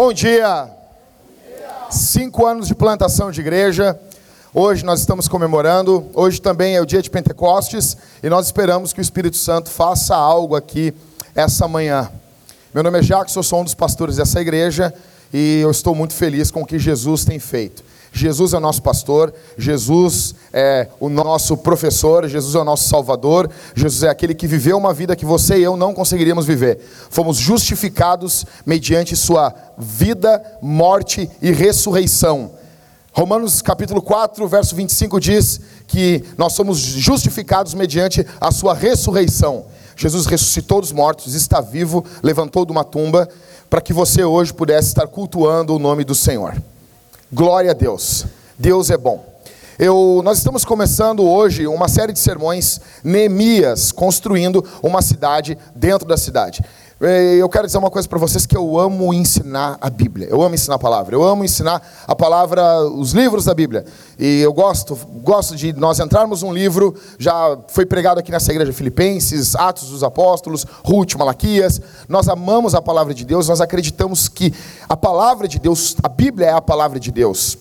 Bom dia. Cinco anos de plantação de igreja. Hoje nós estamos comemorando. Hoje também é o dia de Pentecostes e nós esperamos que o Espírito Santo faça algo aqui essa manhã. Meu nome é Jackson, sou um dos pastores dessa igreja e eu estou muito feliz com o que Jesus tem feito. Jesus é o nosso pastor, Jesus é o nosso professor, Jesus é o nosso salvador, Jesus é aquele que viveu uma vida que você e eu não conseguiríamos viver. Fomos justificados mediante sua vida, morte e ressurreição. Romanos capítulo 4, verso 25 diz que nós somos justificados mediante a sua ressurreição. Jesus ressuscitou dos mortos, está vivo, levantou de uma tumba, para que você hoje pudesse estar cultuando o nome do Senhor. Glória a Deus. Deus é bom. Eu, nós estamos começando hoje uma série de sermões, Neemias, construindo uma cidade dentro da cidade. Eu quero dizer uma coisa para vocês que eu amo ensinar a Bíblia. Eu amo ensinar a palavra. Eu amo ensinar a palavra, os livros da Bíblia. E eu gosto, gosto de nós entrarmos um livro, já foi pregado aqui nessa igreja Filipenses, Atos dos Apóstolos, Ruth, Malaquias. Nós amamos a palavra de Deus, nós acreditamos que a palavra de Deus, a Bíblia é a palavra de Deus.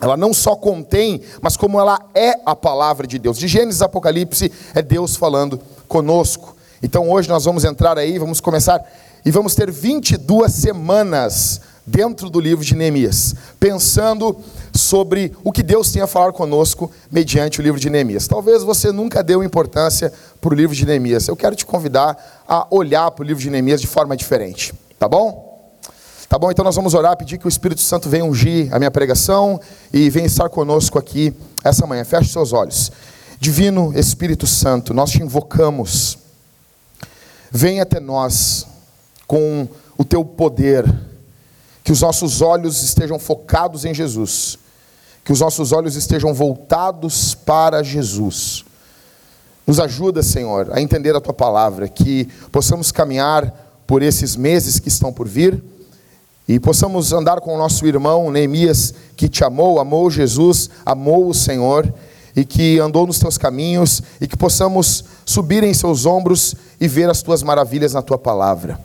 Ela não só contém, mas como ela é a palavra de Deus. De Gênesis a Apocalipse é Deus falando conosco. Então hoje nós vamos entrar aí, vamos começar e vamos ter 22 semanas dentro do livro de Neemias, pensando sobre o que Deus tem a falar conosco mediante o livro de Neemias. Talvez você nunca deu importância para o livro de Neemias. Eu quero te convidar a olhar para o livro de Neemias de forma diferente, tá bom? Tá bom? Então nós vamos orar, pedir que o Espírito Santo venha ungir a minha pregação e venha estar conosco aqui essa manhã. Feche seus olhos. Divino Espírito Santo, nós te invocamos Vem até nós com o teu poder, que os nossos olhos estejam focados em Jesus, que os nossos olhos estejam voltados para Jesus. Nos ajuda, Senhor, a entender a tua palavra, que possamos caminhar por esses meses que estão por vir e possamos andar com o nosso irmão Neemias, que te amou, amou Jesus, amou o Senhor e que andou nos teus caminhos e que possamos subir em seus ombros e ver as tuas maravilhas na tua palavra.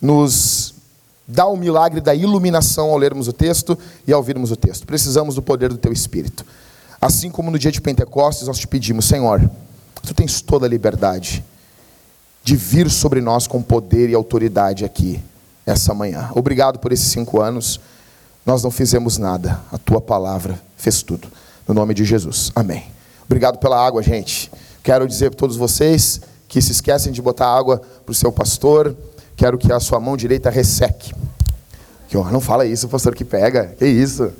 Nos dá o milagre da iluminação ao lermos o texto e ao ouvirmos o texto. Precisamos do poder do teu espírito. Assim como no dia de Pentecostes nós te pedimos, Senhor, tu tens toda a liberdade de vir sobre nós com poder e autoridade aqui essa manhã. Obrigado por esses cinco anos. Nós não fizemos nada, a tua palavra fez tudo. No nome de Jesus. Amém. Obrigado pela água, gente. Quero dizer para todos vocês que se esquecem de botar água para o seu pastor. Quero que a sua mão direita resseque. Que, ó, não fala isso, pastor que pega. Que isso?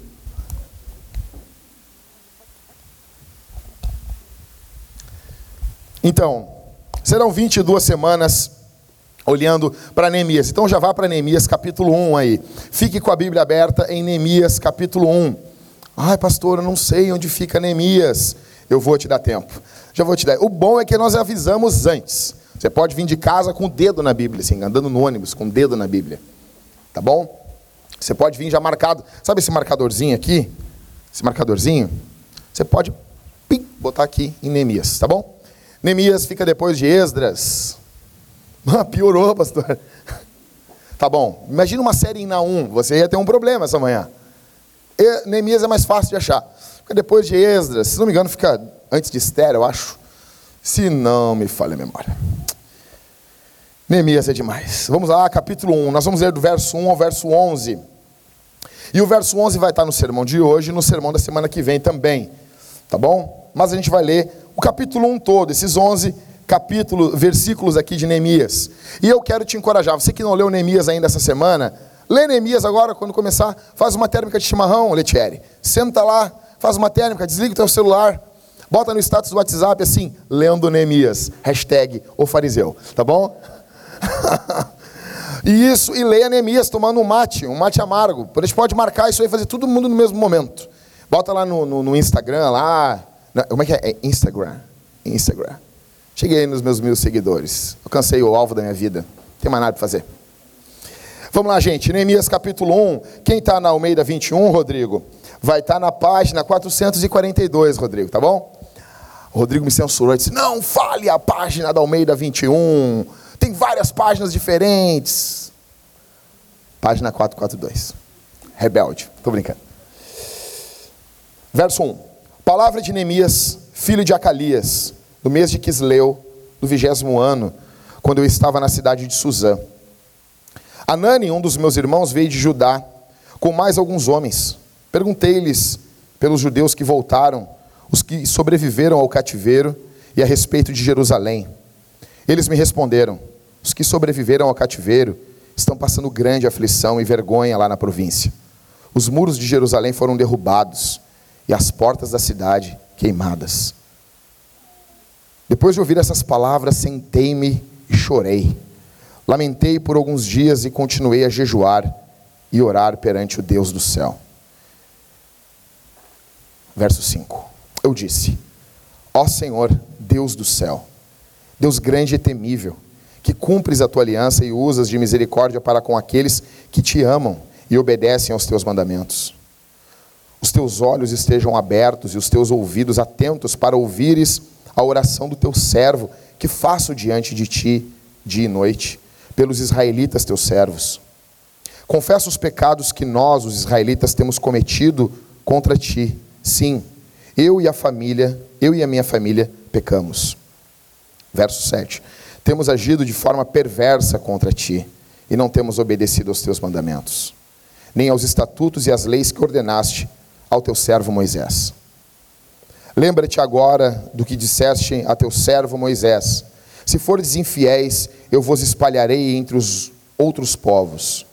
Então, serão 22 semanas olhando para Neemias. Então já vá para Neemias capítulo 1 aí. Fique com a Bíblia aberta em Neemias capítulo 1. Ai, pastor, eu não sei onde fica Neemias. Eu vou te dar tempo. Já vou te dar. O bom é que nós avisamos antes. Você pode vir de casa com o dedo na Bíblia, assim, andando no ônibus com o dedo na Bíblia. Tá bom? Você pode vir já marcado. Sabe esse marcadorzinho aqui? Esse marcadorzinho? Você pode pim, botar aqui em Neemias, tá bom? Neemias fica depois de Esdras. Ah, piorou, pastor. Tá bom. Imagina uma série em Naum. Você ia ter um problema essa manhã. Neemias é mais fácil de achar. Fica depois de Esdras, se não me engano, fica antes de Esther, eu acho. Se não me falha a memória. Neemias é demais. Vamos lá, capítulo 1. Nós vamos ler do verso 1 ao verso 11. E o verso 11 vai estar no sermão de hoje e no sermão da semana que vem também. Tá bom? Mas a gente vai ler o capítulo 1 todo, esses 11 capítulos, versículos aqui de Neemias. E eu quero te encorajar, você que não leu Neemias ainda essa semana, Lê Neemias agora, quando começar, faz uma térmica de chimarrão, Letieri. Senta lá, faz uma térmica, desliga o teu celular, bota no status do WhatsApp assim, lendo Neemias, hashtag o fariseu, tá bom? e isso, e leia Neemias tomando um mate, um mate amargo. A gente pode marcar isso aí, fazer todo mundo no mesmo momento. Bota lá no, no, no Instagram, lá, como é que é? é? Instagram, Instagram. Cheguei nos meus mil seguidores, alcancei o alvo da minha vida, não tem mais nada para fazer. Vamos lá, gente. Neemias capítulo 1. Quem está na Almeida 21, Rodrigo? Vai estar tá na página 442, Rodrigo, tá bom? O Rodrigo me censurou e disse: Não fale a página da Almeida 21. Tem várias páginas diferentes. Página 442. Rebelde. Estou brincando. Verso 1. Palavra de Neemias, filho de Acalias, no mês de Quisleu, do vigésimo ano, quando eu estava na cidade de Suzã. Anani, um dos meus irmãos, veio de Judá, com mais alguns homens. Perguntei-lhes pelos judeus que voltaram, os que sobreviveram ao cativeiro, e a respeito de Jerusalém. Eles me responderam: os que sobreviveram ao cativeiro estão passando grande aflição e vergonha lá na província. Os muros de Jerusalém foram derrubados e as portas da cidade queimadas. Depois de ouvir essas palavras, sentei-me e chorei. Lamentei por alguns dias e continuei a jejuar e orar perante o Deus do céu. Verso 5. Eu disse: Ó Senhor, Deus do céu, Deus grande e temível, que cumpres a tua aliança e usas de misericórdia para com aqueles que te amam e obedecem aos teus mandamentos. Os teus olhos estejam abertos e os teus ouvidos atentos para ouvires a oração do teu servo, que faço diante de ti dia e noite, pelos israelitas teus servos. Confesso os pecados que nós, os israelitas, temos cometido contra ti. Sim, eu e a família, eu e a minha família pecamos. Verso 7 temos agido de forma perversa contra ti e não temos obedecido aos teus mandamentos, nem aos estatutos e às leis que ordenaste ao teu servo Moisés. Lembra-te agora do que disseste a teu servo Moisés: Se fordes infiéis, eu vos espalharei entre os outros povos.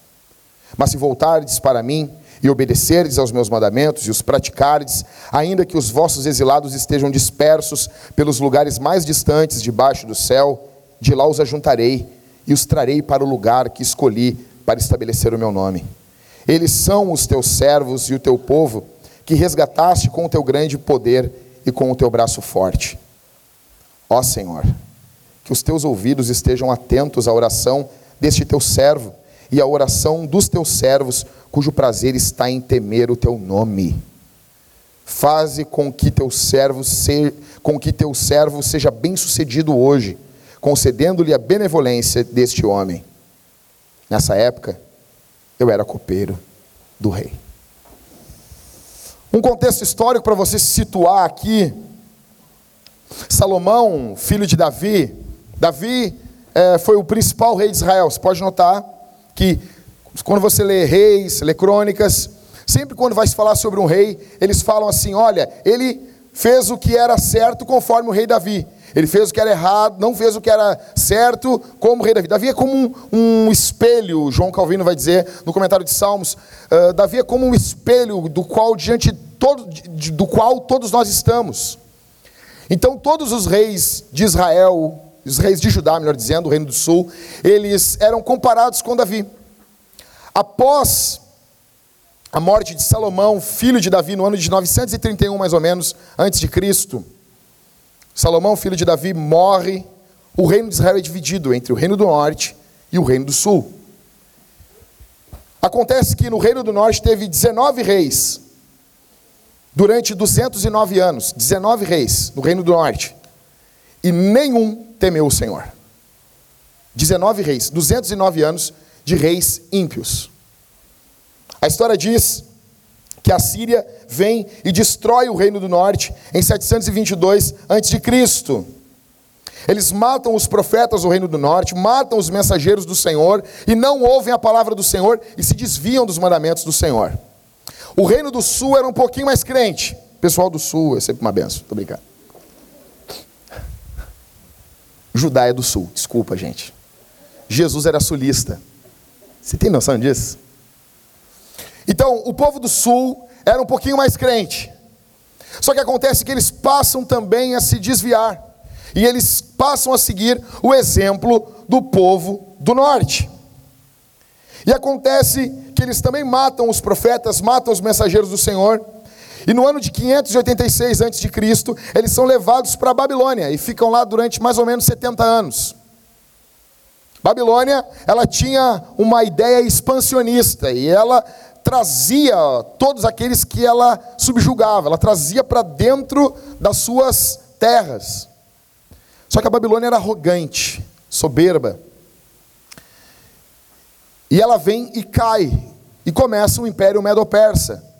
Mas se voltardes para mim e obedecerdes aos meus mandamentos e os praticardes, ainda que os vossos exilados estejam dispersos pelos lugares mais distantes debaixo do céu, de lá os ajuntarei e os trarei para o lugar que escolhi para estabelecer o meu nome. Eles são os teus servos e o teu povo, que resgataste com o teu grande poder e com o teu braço forte. Ó Senhor, que os teus ouvidos estejam atentos à oração deste teu servo e à oração dos teus servos, cujo prazer está em temer o teu nome. Faze com que teu servo seja, com que teu servo seja bem-sucedido hoje concedendo-lhe a benevolência deste homem. Nessa época, eu era copeiro do rei. Um contexto histórico para você se situar aqui. Salomão, filho de Davi, Davi é, foi o principal rei de Israel. Você pode notar que quando você lê reis, lê crônicas, sempre quando vai se falar sobre um rei, eles falam assim: olha, ele fez o que era certo conforme o rei Davi. Ele fez o que era errado, não fez o que era certo, como o rei Davi. Davi é como um, um espelho, João Calvino vai dizer no comentário de Salmos. Uh, Davi é como um espelho do qual diante todo, do qual todos nós estamos. Então todos os reis de Israel, os reis de Judá, melhor dizendo, o reino do sul, eles eram comparados com Davi. Após a morte de Salomão, filho de Davi, no ano de 931 mais ou menos antes de Cristo, Salomão, filho de Davi, morre. O reino de Israel é dividido entre o reino do norte e o reino do sul. Acontece que no reino do norte teve 19 reis, durante 209 anos, 19 reis no reino do norte, e nenhum temeu o Senhor. 19 reis, 209 anos de reis ímpios. A história diz que a Síria vem e destrói o reino do norte em 722 a.C. Eles matam os profetas do reino do norte, matam os mensageiros do Senhor e não ouvem a palavra do Senhor e se desviam dos mandamentos do Senhor. O reino do sul era um pouquinho mais crente. pessoal do sul é sempre uma benção, tô brincando. Judá é do sul, desculpa, gente. Jesus era sulista. Você tem noção disso? Então, o povo do sul era um pouquinho mais crente. Só que acontece que eles passam também a se desviar. E eles passam a seguir o exemplo do povo do norte. E acontece que eles também matam os profetas, matam os mensageiros do Senhor. E no ano de 586 a.C., eles são levados para a Babilônia e ficam lá durante mais ou menos 70 anos. Babilônia, ela tinha uma ideia expansionista e ela trazia todos aqueles que ela subjugava, ela trazia para dentro das suas terras. Só que a Babilônia era arrogante, soberba. E ela vem e cai. E começa o Império Medo-Persa.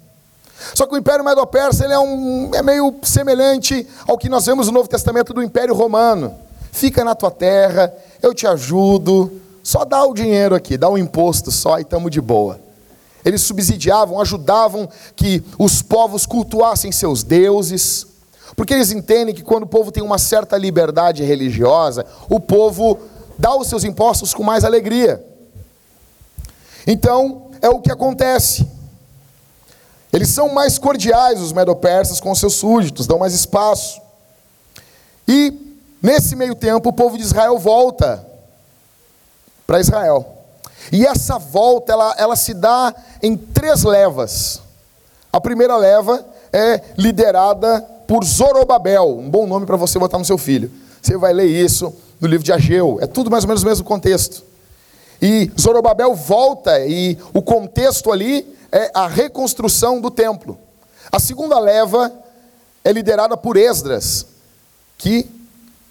Só que o Império Medo-Persa ele é, um, é meio semelhante ao que nós vemos no Novo Testamento do Império Romano. Fica na tua terra, eu te ajudo, só dá o dinheiro aqui, dá o imposto só e estamos de boa. Eles subsidiavam, ajudavam que os povos cultuassem seus deuses, porque eles entendem que quando o povo tem uma certa liberdade religiosa, o povo dá os seus impostos com mais alegria. Então, é o que acontece. Eles são mais cordiais, os medo-persas, com seus súditos, dão mais espaço. E, nesse meio tempo, o povo de Israel volta para Israel. E essa volta, ela, ela se dá em três levas. A primeira leva é liderada por Zorobabel, um bom nome para você botar no seu filho. Você vai ler isso no livro de Ageu, é tudo mais ou menos o mesmo contexto. E Zorobabel volta, e o contexto ali é a reconstrução do templo. A segunda leva é liderada por Esdras, que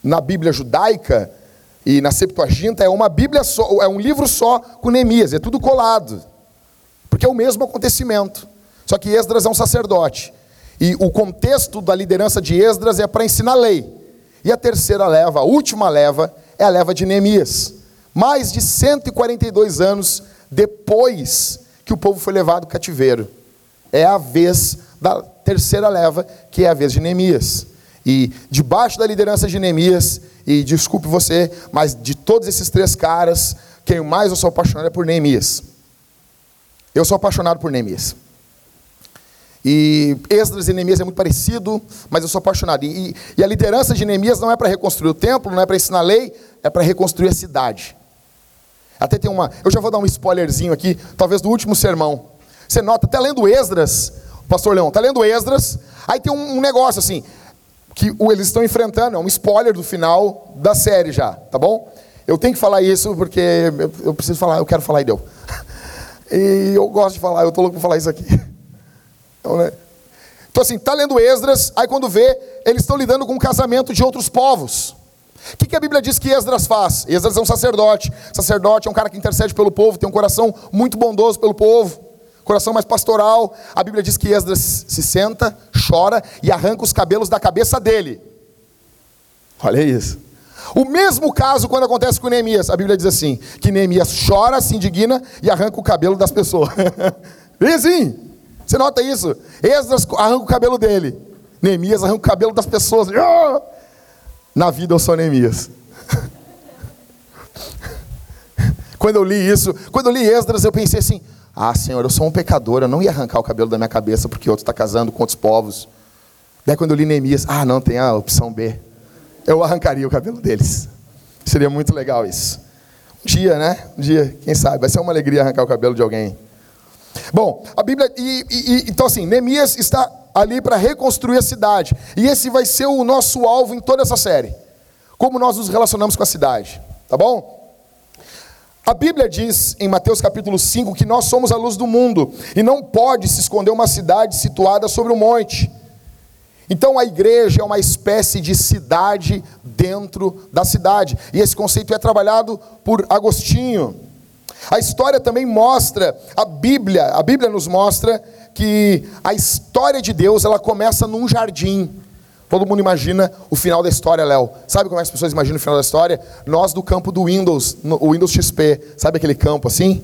na Bíblia judaica e na Septuaginta é uma Bíblia só, é um livro só com Neemias, é tudo colado. Porque é o mesmo acontecimento. Só que Esdras é um sacerdote. E o contexto da liderança de Esdras é para ensinar a lei. E a terceira leva, a última leva, é a leva de Neemias. Mais de 142 anos depois que o povo foi levado cativeiro. É a vez da terceira leva, que é a vez de Neemias. E debaixo da liderança de Neemias, e desculpe você, mas de todos esses três caras, quem mais eu sou apaixonado é por Neemias. Eu sou apaixonado por Neemias. E Esdras e Neemias é muito parecido, mas eu sou apaixonado. E, e a liderança de Neemias não é para reconstruir o templo, não é para ensinar a lei, é para reconstruir a cidade. Até tem uma. Eu já vou dar um spoilerzinho aqui, talvez do último sermão. Você nota, até lendo Esdras, pastor Leão, está lendo Esdras, aí tem um, um negócio assim, que eles estão enfrentando, é um spoiler do final da série já, tá bom? Eu tenho que falar isso porque eu preciso falar, eu quero falar e deu. E eu gosto de falar, eu estou louco para falar isso aqui. Então, né? então, assim, está lendo Esdras, aí quando vê, eles estão lidando com o casamento de outros povos. O que, que, a Bíblia diz que Esdras faz? Esdras é um sacerdote. Sacerdote é um cara que intercede pelo povo, tem um coração muito bondoso pelo povo, coração mais pastoral. A Bíblia diz que Esdras se senta, chora e arranca os cabelos da cabeça dele. Olha isso. O mesmo caso quando acontece com Neemias. A Bíblia diz assim: que Neemias chora, se indigna e arranca o cabelo das pessoas. e sim. Você nota isso? Esdras arranca o cabelo dele. Neemias arranca o cabelo das pessoas. Ah! Na vida eu sou Neemias. quando eu li isso, quando eu li Esdras, eu pensei assim: Ah, Senhor, eu sou um pecador, eu não ia arrancar o cabelo da minha cabeça porque outro está casando com outros povos. Daí quando eu li Neemias, ah, não, tem a opção B. Eu arrancaria o cabelo deles. Seria muito legal isso. Um dia, né? Um dia, quem sabe, vai ser uma alegria arrancar o cabelo de alguém. Bom, a Bíblia. E, e, então, assim, Neemias está ali para reconstruir a cidade. E esse vai ser o nosso alvo em toda essa série. Como nós nos relacionamos com a cidade. Tá bom? A Bíblia diz em Mateus capítulo 5 que nós somos a luz do mundo e não pode se esconder uma cidade situada sobre um monte. Então a igreja é uma espécie de cidade dentro da cidade. E esse conceito é trabalhado por Agostinho. A história também mostra, a Bíblia, a Bíblia nos mostra que a história de Deus, ela começa num jardim. Todo mundo imagina o final da história, Léo. Sabe como é que as pessoas imaginam o final da história? Nós do campo do Windows, o Windows XP. Sabe aquele campo assim?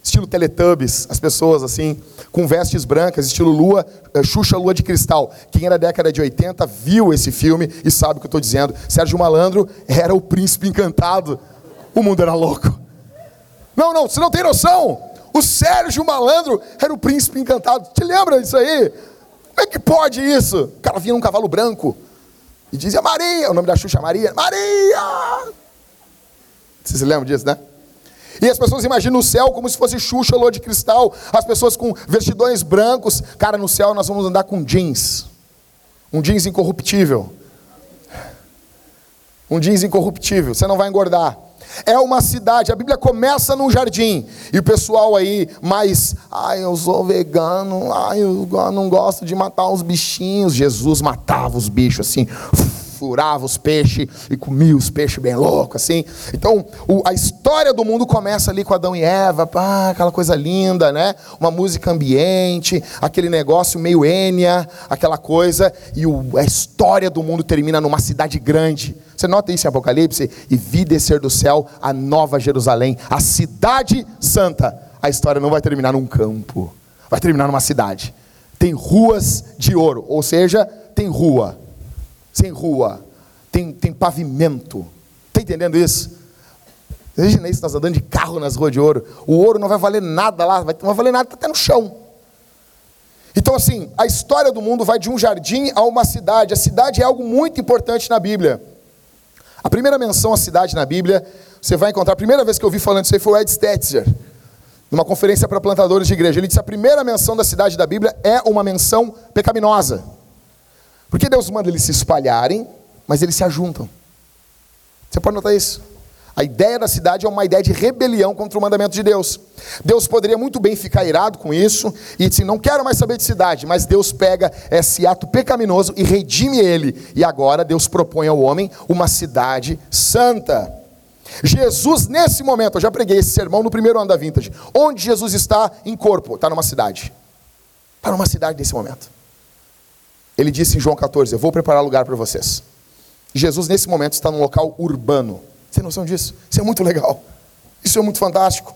Estilo Teletubbies, as pessoas assim, com vestes brancas, estilo Lua, eh, Xuxa Lua de Cristal. Quem era da década de 80 viu esse filme e sabe o que eu estou dizendo. Sérgio Malandro era o príncipe encantado. O mundo era louco. Não, não, você não tem noção. O Sérgio Malandro era o príncipe encantado. Te lembra disso aí? Como é que pode isso? O cara vinha num cavalo branco e dizia Maria, o nome da Xuxa Maria, Maria! Você se lembra disso, né? E as pessoas imaginam o céu como se fosse Xuxa, lua de cristal, as pessoas com vestidões brancos. Cara, no céu nós vamos andar com jeans. Um jeans incorruptível. Um jeans incorruptível, você não vai engordar. É uma cidade, a Bíblia começa num jardim. E o pessoal aí mais, ai, eu sou vegano, ai, eu não gosto de matar os bichinhos. Jesus matava os bichos assim. Furava os peixes e comia os peixes bem louco, assim. Então, o, a história do mundo começa ali com Adão e Eva, pá, aquela coisa linda, né? Uma música ambiente, aquele negócio meio Enya, aquela coisa, e o, a história do mundo termina numa cidade grande. Você nota isso em Apocalipse? E vi descer do céu a nova Jerusalém, a cidade santa. A história não vai terminar num campo, vai terminar numa cidade. Tem ruas de ouro, ou seja, tem rua sem rua, tem, tem pavimento. Está entendendo isso? Imagina isso, nós andando de carro nas ruas de ouro. O ouro não vai valer nada lá, não vai valer nada, está até no chão. Então, assim, a história do mundo vai de um jardim a uma cidade. A cidade é algo muito importante na Bíblia. A primeira menção à cidade na Bíblia, você vai encontrar, a primeira vez que eu vi falando isso aí foi o Ed Stetzer, numa conferência para plantadores de igreja. Ele disse: a primeira menção da cidade da Bíblia é uma menção pecaminosa. Porque Deus manda eles se espalharem, mas eles se ajuntam. Você pode notar isso? A ideia da cidade é uma ideia de rebelião contra o mandamento de Deus. Deus poderia muito bem ficar irado com isso e dizer: não quero mais saber de cidade, mas Deus pega esse ato pecaminoso e redime ele. E agora Deus propõe ao homem uma cidade santa. Jesus, nesse momento, eu já preguei esse sermão no primeiro ano da Vintage. Onde Jesus está em corpo? Está numa cidade. Está numa cidade nesse momento. Ele disse em João 14: Eu vou preparar lugar para vocês. Jesus, nesse momento, está num local urbano. Você tem noção disso? Isso é muito legal. Isso é muito fantástico.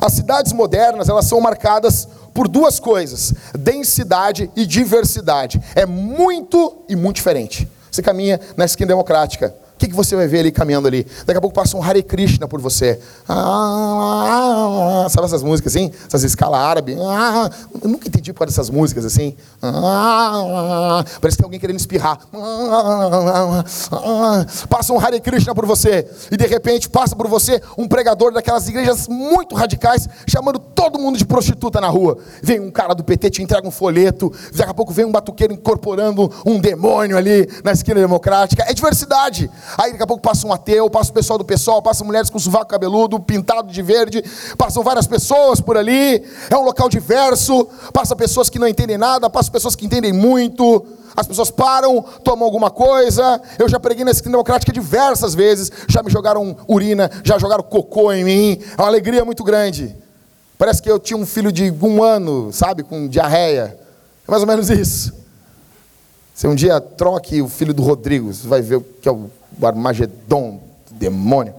As cidades modernas, elas são marcadas por duas coisas: densidade e diversidade. É muito e muito diferente. Você caminha na esquina democrática, o que, que você vai ver ali caminhando ali? Daqui a pouco passa um Hare Krishna por você. Ah, sabe essas músicas assim? Essas escalas árabes. Ah, eu nunca entendi por dessas músicas assim. Ah, parece que tem alguém querendo espirrar. Passa um Hare Krishna por você. E de repente passa por você um pregador daquelas igrejas muito radicais, chamando todo mundo de prostituta na rua. Vem um cara do PT, te entrega um folheto. Daqui a pouco vem um batuqueiro incorporando um demônio ali na esquina democrática. É diversidade. Aí daqui a pouco passa um ateu, passa o pessoal do pessoal, passa mulheres com sovaco cabeludo, pintado de verde, passam várias pessoas por ali. É um local diverso, passa pessoas que não entendem nada, passa pessoas que entendem muito. As pessoas param, tomam alguma coisa. Eu já preguei na esquina democrática diversas vezes. Já me jogaram urina, já jogaram cocô em mim. É uma alegria muito grande. Parece que eu tinha um filho de um ano, sabe, com diarreia. É mais ou menos isso. Se um dia troque o filho do Rodrigo, você vai ver o que é o o Armagedon, demônio.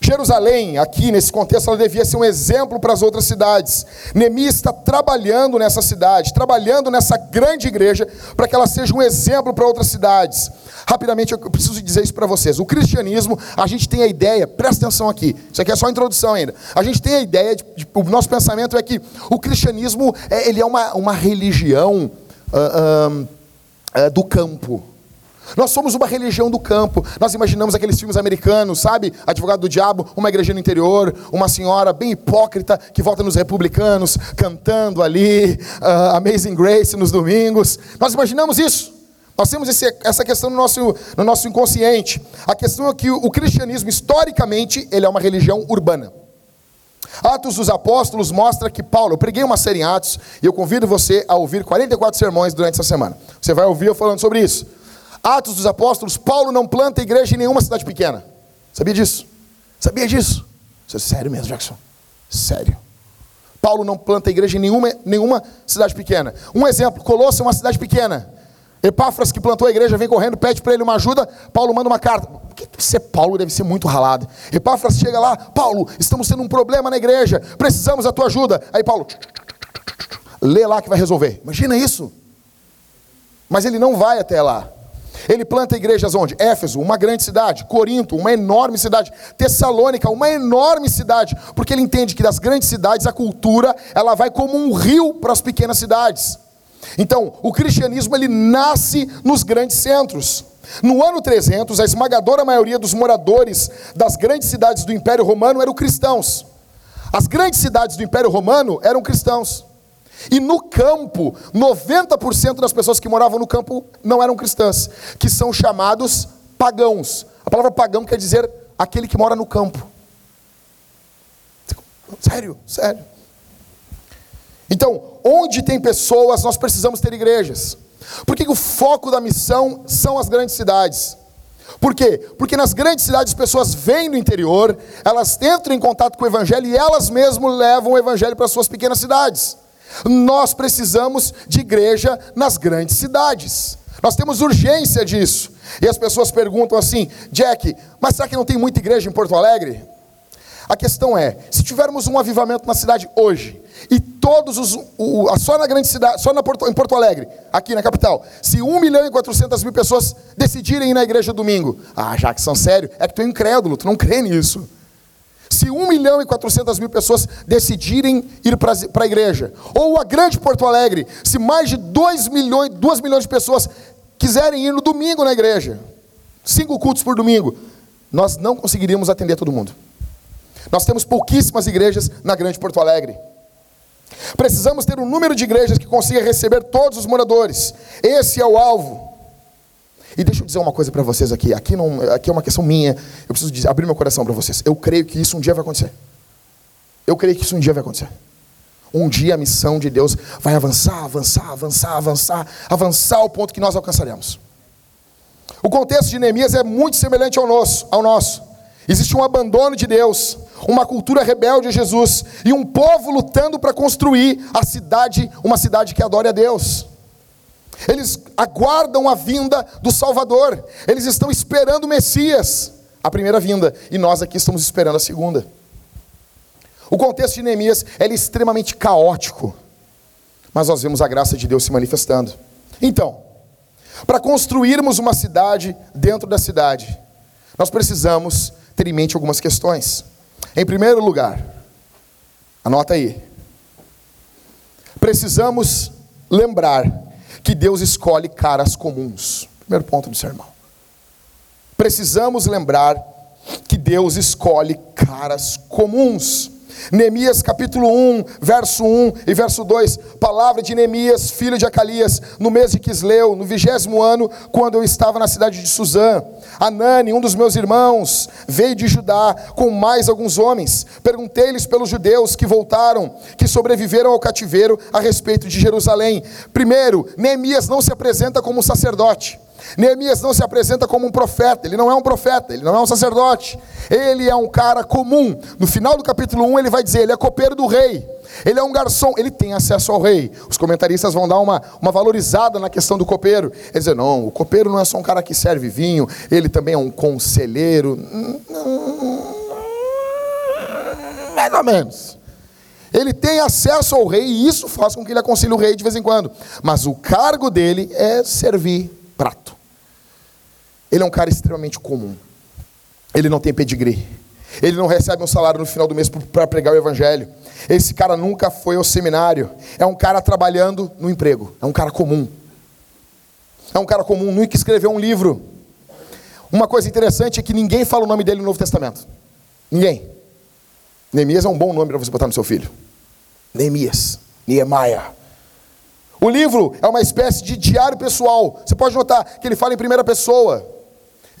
Jerusalém, aqui nesse contexto, ela devia ser um exemplo para as outras cidades. Neemias está trabalhando nessa cidade, trabalhando nessa grande igreja, para que ela seja um exemplo para outras cidades. Rapidamente, eu preciso dizer isso para vocês. O cristianismo, a gente tem a ideia, presta atenção aqui, isso aqui é só introdução ainda. A gente tem a ideia, de, de, o nosso pensamento é que o cristianismo é, ele é uma, uma religião uh, uh, uh, do campo. Nós somos uma religião do campo. Nós imaginamos aqueles filmes americanos, sabe? Advogado do Diabo, uma igreja no interior, uma senhora bem hipócrita que volta nos republicanos, cantando ali, uh, Amazing Grace nos domingos. Nós imaginamos isso. Nós temos esse, essa questão no nosso, no nosso inconsciente. A questão é que o, o cristianismo, historicamente, ele é uma religião urbana. Atos dos Apóstolos mostra que Paulo, eu preguei uma série em Atos e eu convido você a ouvir 44 sermões durante essa semana. Você vai ouvir eu falando sobre isso. Atos dos Apóstolos, Paulo não planta igreja em nenhuma cidade pequena. Sabia disso? Sabia disso? Isso é sério mesmo, Jackson? Sério. Paulo não planta igreja em nenhuma, nenhuma cidade pequena. Um exemplo, Colosso é uma cidade pequena. Epáfras, que plantou a igreja, vem correndo, pede para ele uma ajuda. Paulo manda uma carta. Ser Paulo deve ser muito ralado. Epáfras chega lá, Paulo, estamos tendo um problema na igreja, precisamos da tua ajuda. Aí Paulo, lê lá que vai resolver. Imagina isso. Mas ele não vai até lá. Ele planta igrejas onde? Éfeso, uma grande cidade, Corinto, uma enorme cidade, Tessalônica, uma enorme cidade, porque ele entende que das grandes cidades a cultura, ela vai como um rio para as pequenas cidades. Então, o cristianismo ele nasce nos grandes centros. No ano 300, a esmagadora maioria dos moradores das grandes cidades do Império Romano eram cristãos. As grandes cidades do Império Romano eram cristãos. E no campo, 90% das pessoas que moravam no campo não eram cristãs, que são chamados pagãos. A palavra pagão quer dizer aquele que mora no campo. Sério, sério. Então, onde tem pessoas, nós precisamos ter igrejas. Por que, o foco da missão são as grandes cidades? Por quê? Porque nas grandes cidades as pessoas vêm do interior, elas entram em contato com o evangelho e elas mesmas levam o evangelho para suas pequenas cidades. Nós precisamos de igreja nas grandes cidades. Nós temos urgência disso. E as pessoas perguntam assim: Jack, mas será que não tem muita igreja em Porto Alegre? A questão é: se tivermos um avivamento na cidade hoje, e todos os. O, só na grande cidade, só Porto, em Porto Alegre, aqui na capital, se 1 milhão e 400 mil pessoas decidirem ir na igreja domingo, ah, são sério, é que tu é incrédulo, tu não crê nisso. Se 1 milhão e 400 mil pessoas decidirem ir para a igreja, ou a grande Porto Alegre, se mais de 2 milhões, 2 milhões de pessoas quiserem ir no domingo na igreja, cinco cultos por domingo, nós não conseguiríamos atender todo mundo. Nós temos pouquíssimas igrejas na Grande Porto Alegre. Precisamos ter um número de igrejas que consiga receber todos os moradores. Esse é o alvo. E deixa eu dizer uma coisa para vocês aqui. Aqui, não, aqui é uma questão minha. Eu preciso dizer, abrir meu coração para vocês. Eu creio que isso um dia vai acontecer. Eu creio que isso um dia vai acontecer. Um dia a missão de Deus vai avançar, avançar, avançar, avançar, avançar ao ponto que nós alcançaremos. O contexto de Neemias é muito semelhante ao nosso. Ao nosso. Existe um abandono de Deus, uma cultura rebelde a Jesus e um povo lutando para construir a cidade, uma cidade que adore a Deus. Eles aguardam a vinda do Salvador, eles estão esperando o Messias, a primeira vinda, e nós aqui estamos esperando a segunda. O contexto de Neemias é extremamente caótico, mas nós vemos a graça de Deus se manifestando. Então, para construirmos uma cidade dentro da cidade, nós precisamos ter em mente algumas questões. Em primeiro lugar, anota aí. Precisamos lembrar que Deus escolhe caras comuns. Primeiro ponto do sermão. Precisamos lembrar que Deus escolhe caras comuns. Neemias capítulo 1, verso 1 e verso 2, palavra de Neemias, filho de Acalias, no mês de Quisleu, no vigésimo ano, quando eu estava na cidade de Suzã. Anani, um dos meus irmãos, veio de Judá com mais alguns homens. Perguntei-lhes pelos judeus que voltaram, que sobreviveram ao cativeiro a respeito de Jerusalém. Primeiro, Neemias não se apresenta como sacerdote. Neemias não se apresenta como um profeta, ele não é um profeta, ele não é um sacerdote, ele é um cara comum. No final do capítulo 1 ele vai dizer: ele é copeiro do rei, ele é um garçom, ele tem acesso ao rei. Os comentaristas vão dar uma, uma valorizada na questão do copeiro. Eles dizem: não, o copeiro não é só um cara que serve vinho, ele também é um conselheiro. Mais ou menos. Ele tem acesso ao rei e isso faz com que ele aconselhe o rei de vez em quando. Mas o cargo dele é servir prato. Ele é um cara extremamente comum. Ele não tem pedigree. Ele não recebe um salário no final do mês para pregar o evangelho. Esse cara nunca foi ao seminário. É um cara trabalhando no emprego. É um cara comum. É um cara comum, nunca escreveu um livro. Uma coisa interessante é que ninguém fala o nome dele no Novo Testamento. Ninguém. Neemias é um bom nome para você botar no seu filho. Neemias, Niemeia. O livro é uma espécie de diário pessoal. Você pode notar que ele fala em primeira pessoa.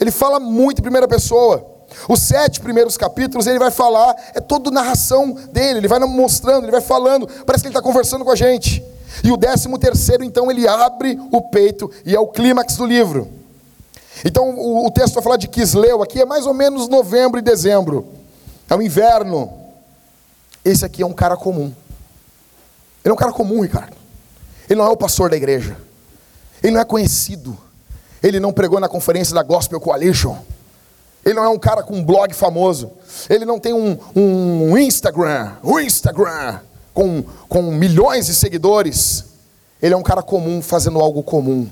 Ele fala muito em primeira pessoa. Os sete primeiros capítulos ele vai falar, é toda narração dele, ele vai mostrando, ele vai falando, parece que ele está conversando com a gente. E o décimo terceiro, então, ele abre o peito e é o clímax do livro. Então o, o texto vai falar de Quisleu, aqui é mais ou menos novembro e dezembro. É o inverno. Esse aqui é um cara comum. Ele é um cara comum, Ricardo. Ele não é o pastor da igreja. Ele não é conhecido. Ele não pregou na conferência da Gospel Coalition. Ele não é um cara com um blog famoso. Ele não tem um, um Instagram, um Instagram com, com milhões de seguidores. Ele é um cara comum fazendo algo comum.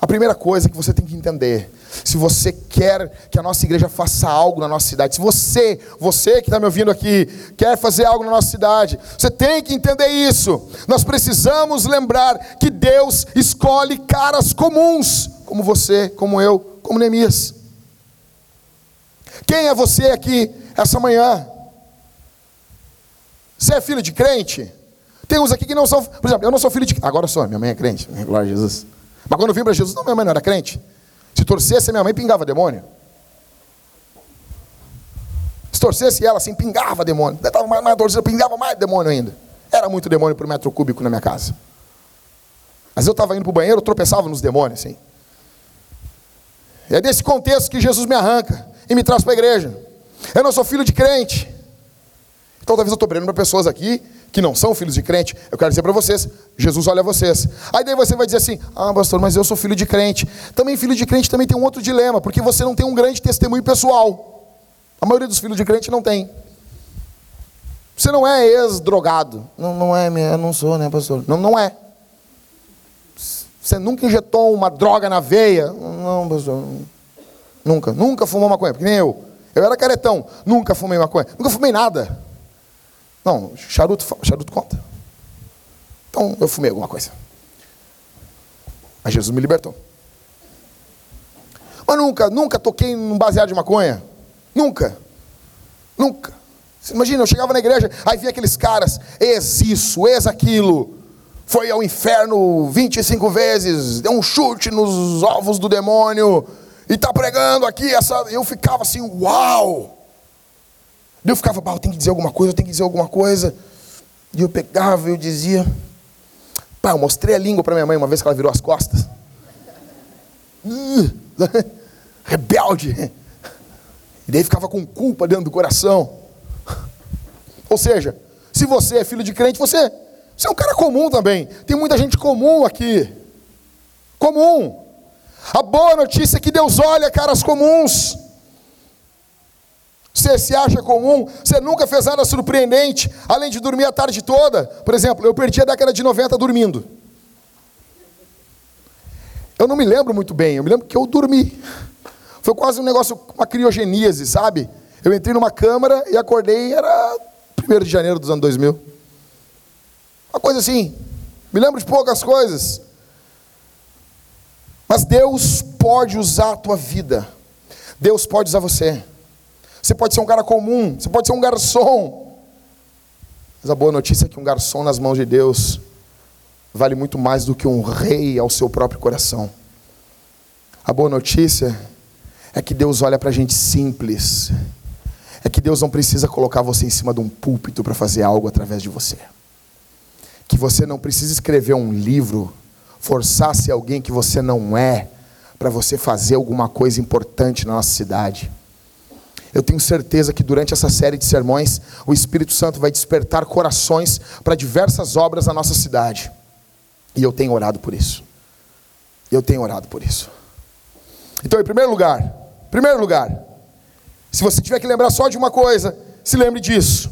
A primeira coisa que você tem que entender, se você quer que a nossa igreja faça algo na nossa cidade, se você, você que está me ouvindo aqui, quer fazer algo na nossa cidade, você tem que entender isso. Nós precisamos lembrar que Deus escolhe caras comuns, como você, como eu, como Neemias. Quem é você aqui essa manhã? Você é filho de crente? Tem uns aqui que não são, por exemplo, eu não sou filho de, agora sou, minha mãe é crente, glória a Jesus. Mas quando eu vim para Jesus, não, minha mãe não era crente. Se torcesse, minha mãe pingava demônio. Se torcesse ela assim, pingava demônio. Estava mais, mais torcida, pingava mais demônio ainda. Era muito demônio por metro cúbico na minha casa. Mas eu estava indo para o banheiro, eu tropeçava nos demônios, assim. É desse contexto que Jesus me arranca e me traz para a igreja. Eu não sou filho de crente. Então talvez eu estou pregando para pessoas aqui que não são filhos de crente. Eu quero dizer para vocês, Jesus olha vocês. Aí daí você vai dizer assim: "Ah, pastor, mas eu sou filho de crente". Também filho de crente também tem um outro dilema, porque você não tem um grande testemunho pessoal. A maioria dos filhos de crente não tem. Você não é ex-drogado. Não, não é, eu não sou, né, pastor? Não, não é. Você nunca injetou uma droga na veia? Não, pastor. Nunca. Nunca fumou maconha, porque nem eu. Eu era caretão. Nunca fumei maconha. Nunca fumei nada. Não, charuto, charuto conta. Então eu fumei alguma coisa. Mas Jesus me libertou. Mas nunca, nunca toquei num baseado de maconha. Nunca. Nunca. Imagina, eu chegava na igreja, aí via aqueles caras, ex isso, ex aquilo. Foi ao inferno 25 vezes, deu um chute nos ovos do demônio, e está pregando aqui essa. Eu ficava assim, uau! Eu ficava, eu tenho que dizer alguma coisa, eu tenho que dizer alguma coisa. E eu pegava e eu dizia. Pá, eu mostrei a língua para minha mãe uma vez que ela virou as costas. Rebelde. E daí ficava com culpa dentro do coração. Ou seja, se você é filho de crente, você, você é um cara comum também. Tem muita gente comum aqui. Comum. A boa notícia é que Deus olha caras comuns. Você se acha comum, você nunca fez nada surpreendente, além de dormir a tarde toda. Por exemplo, eu perdi a década de 90 dormindo. Eu não me lembro muito bem, eu me lembro que eu dormi. Foi quase um negócio, uma criogeníase, sabe? Eu entrei numa câmara e acordei, era 1 de janeiro dos anos 2000. Uma coisa assim. Me lembro de poucas coisas. Mas Deus pode usar a tua vida. Deus pode usar você. Você pode ser um cara comum, você pode ser um garçom. Mas a boa notícia é que um garçom nas mãos de Deus vale muito mais do que um rei ao seu próprio coração. A boa notícia é que Deus olha para a gente simples. É que Deus não precisa colocar você em cima de um púlpito para fazer algo através de você. Que você não precisa escrever um livro forçar-se alguém que você não é para você fazer alguma coisa importante na nossa cidade. Eu tenho certeza que durante essa série de sermões, o Espírito Santo vai despertar corações para diversas obras na nossa cidade. E eu tenho orado por isso. Eu tenho orado por isso. Então, em primeiro lugar, primeiro lugar, se você tiver que lembrar só de uma coisa, se lembre disso.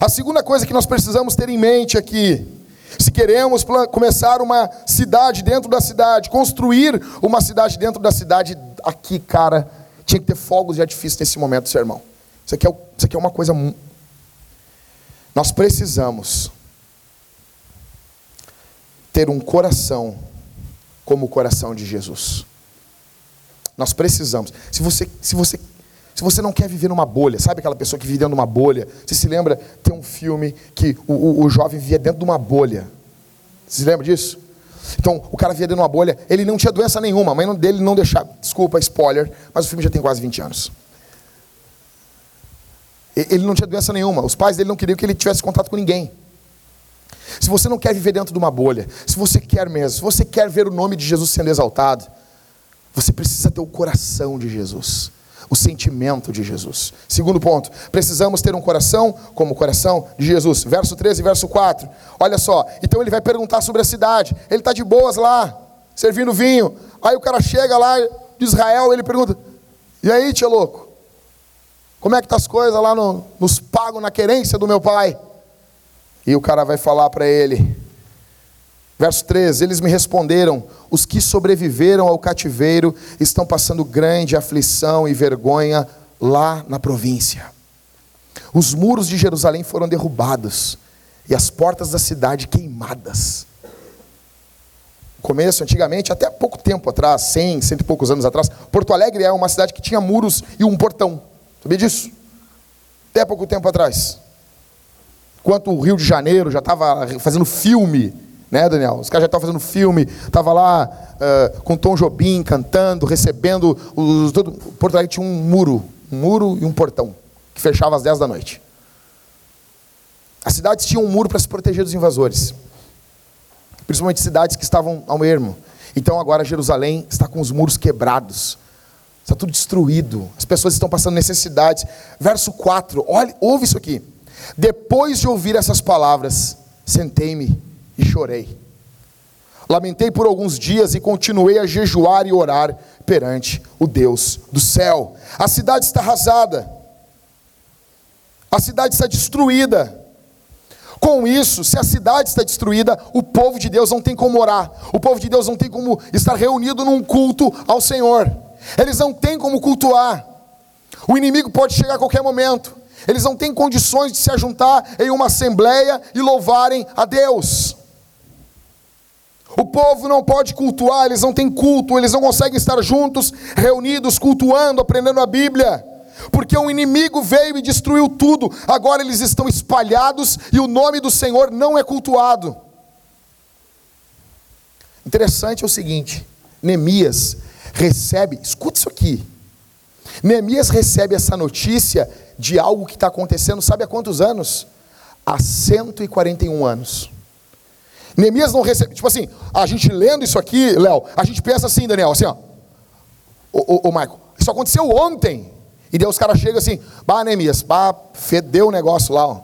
A segunda coisa que nós precisamos ter em mente aqui se queremos começar uma cidade dentro da cidade, construir uma cidade dentro da cidade, aqui, cara, tinha que ter fogos de artifício nesse momento do sermão. Isso aqui é, isso aqui é uma coisa. Nós precisamos ter um coração como o coração de Jesus. Nós precisamos. Se você, se você se você não quer viver numa bolha, sabe aquela pessoa que vive dentro de uma bolha? Você se lembra? Tem um filme que o, o, o jovem vivia dentro de uma bolha. Você se lembra disso? Então, o cara vivia dentro de uma bolha, ele não tinha doença nenhuma, a mãe dele não deixava. Desculpa, spoiler, mas o filme já tem quase 20 anos. Ele não tinha doença nenhuma, os pais dele não queriam que ele tivesse contato com ninguém. Se você não quer viver dentro de uma bolha, se você quer mesmo, se você quer ver o nome de Jesus sendo exaltado, você precisa ter o coração de Jesus o sentimento de Jesus. Segundo ponto, precisamos ter um coração como o coração de Jesus. Verso 13 e verso 4. Olha só, então ele vai perguntar sobre a cidade. Ele está de boas lá, servindo vinho. Aí o cara chega lá de Israel, ele pergunta: E aí, tia louco? Como é que tá as coisas lá no, nos pagos na querência do meu pai? E o cara vai falar para ele: Verso 13: Eles me responderam: Os que sobreviveram ao cativeiro estão passando grande aflição e vergonha lá na província. Os muros de Jerusalém foram derrubados e as portas da cidade queimadas. No começo, antigamente, até pouco tempo atrás, 100, cento e poucos anos atrás, Porto Alegre é uma cidade que tinha muros e um portão. Sabia disso? Até pouco tempo atrás. Enquanto o Rio de Janeiro já estava fazendo filme né, Daniel? Os caras já estavam fazendo filme, estava lá uh, com Tom Jobim cantando, recebendo. Os, todo, Porto Alegre tinha um muro, um muro e um portão, que fechava às 10 da noite. As cidades tinham um muro para se proteger dos invasores. principalmente cidades que estavam ao ermo. Então agora Jerusalém está com os muros quebrados, está tudo destruído, as pessoas estão passando necessidades. Verso 4, olha, ouve isso aqui. Depois de ouvir essas palavras, sentei-me e chorei. Lamentei por alguns dias e continuei a jejuar e orar perante o Deus do céu. A cidade está arrasada, a cidade está destruída. Com isso, se a cidade está destruída, o povo de Deus não tem como orar, o povo de Deus não tem como estar reunido num culto ao Senhor, eles não têm como cultuar, o inimigo pode chegar a qualquer momento, eles não têm condições de se ajuntar em uma assembleia e louvarem a Deus. O povo não pode cultuar, eles não têm culto, eles não conseguem estar juntos, reunidos, cultuando, aprendendo a Bíblia porque o inimigo veio e destruiu tudo, agora eles estão espalhados e o nome do Senhor não é cultuado. Interessante é o seguinte: Neemias recebe, escuta isso aqui. Neemias recebe essa notícia de algo que está acontecendo, sabe há quantos anos? Há 141 anos. Neemias não recebe, tipo assim, a gente lendo isso aqui, Léo, a gente pensa assim, Daniel, assim, ó, ô, ô, ô Marco, isso aconteceu ontem. E daí os caras chegam assim, bah, Neemias, bah, fedeu o negócio lá, ó.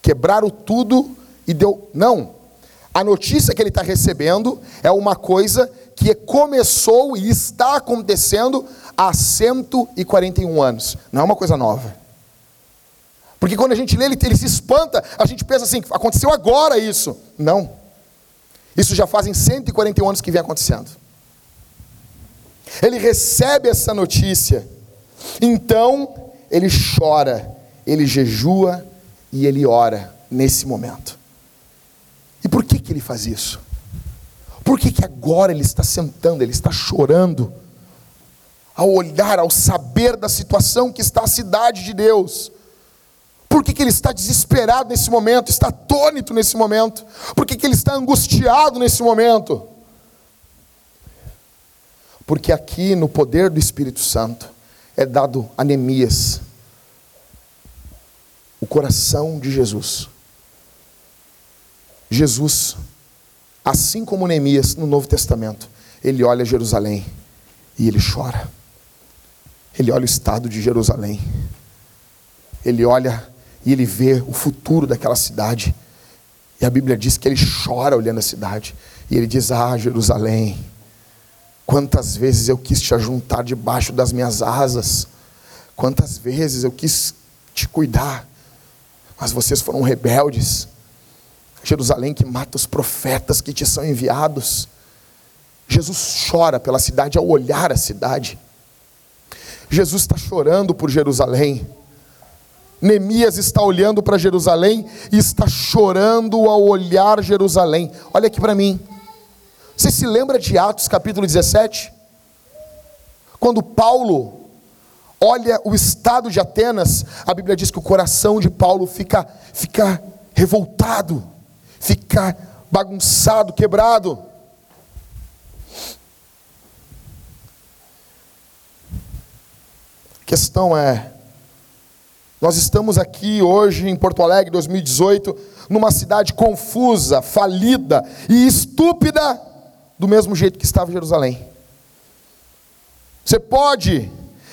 Quebraram tudo e deu. Não. A notícia que ele está recebendo é uma coisa que começou e está acontecendo há 141 anos. Não é uma coisa nova. Porque quando a gente lê, ele, ele se espanta, a gente pensa assim, aconteceu agora isso. Não. Isso já fazem 141 anos que vem acontecendo. Ele recebe essa notícia então ele chora, ele jejua e ele ora nesse momento. E por que, que ele faz isso? Por que, que agora ele está sentando, ele está chorando, ao olhar, ao saber da situação que está a cidade de Deus? Por que, que ele está desesperado nesse momento, está atônito nesse momento? Por que, que ele está angustiado nesse momento? Porque aqui no poder do Espírito Santo, é dado a Neemias o coração de Jesus. Jesus, assim como Neemias no Novo Testamento, ele olha Jerusalém e ele chora. Ele olha o estado de Jerusalém. Ele olha e ele vê o futuro daquela cidade. E a Bíblia diz que ele chora olhando a cidade. E ele diz: Ah, Jerusalém, Quantas vezes eu quis te ajuntar debaixo das minhas asas, quantas vezes eu quis te cuidar, mas vocês foram rebeldes. Jerusalém que mata os profetas que te são enviados. Jesus chora pela cidade ao olhar a cidade. Jesus está chorando por Jerusalém. Neemias está olhando para Jerusalém e está chorando ao olhar Jerusalém. Olha aqui para mim. Você se lembra de Atos capítulo 17? Quando Paulo olha o estado de Atenas, a Bíblia diz que o coração de Paulo fica, fica revoltado, fica bagunçado, quebrado. A questão é, nós estamos aqui hoje em Porto Alegre, 2018, numa cidade confusa, falida e estúpida do mesmo jeito que estava Jerusalém. Você pode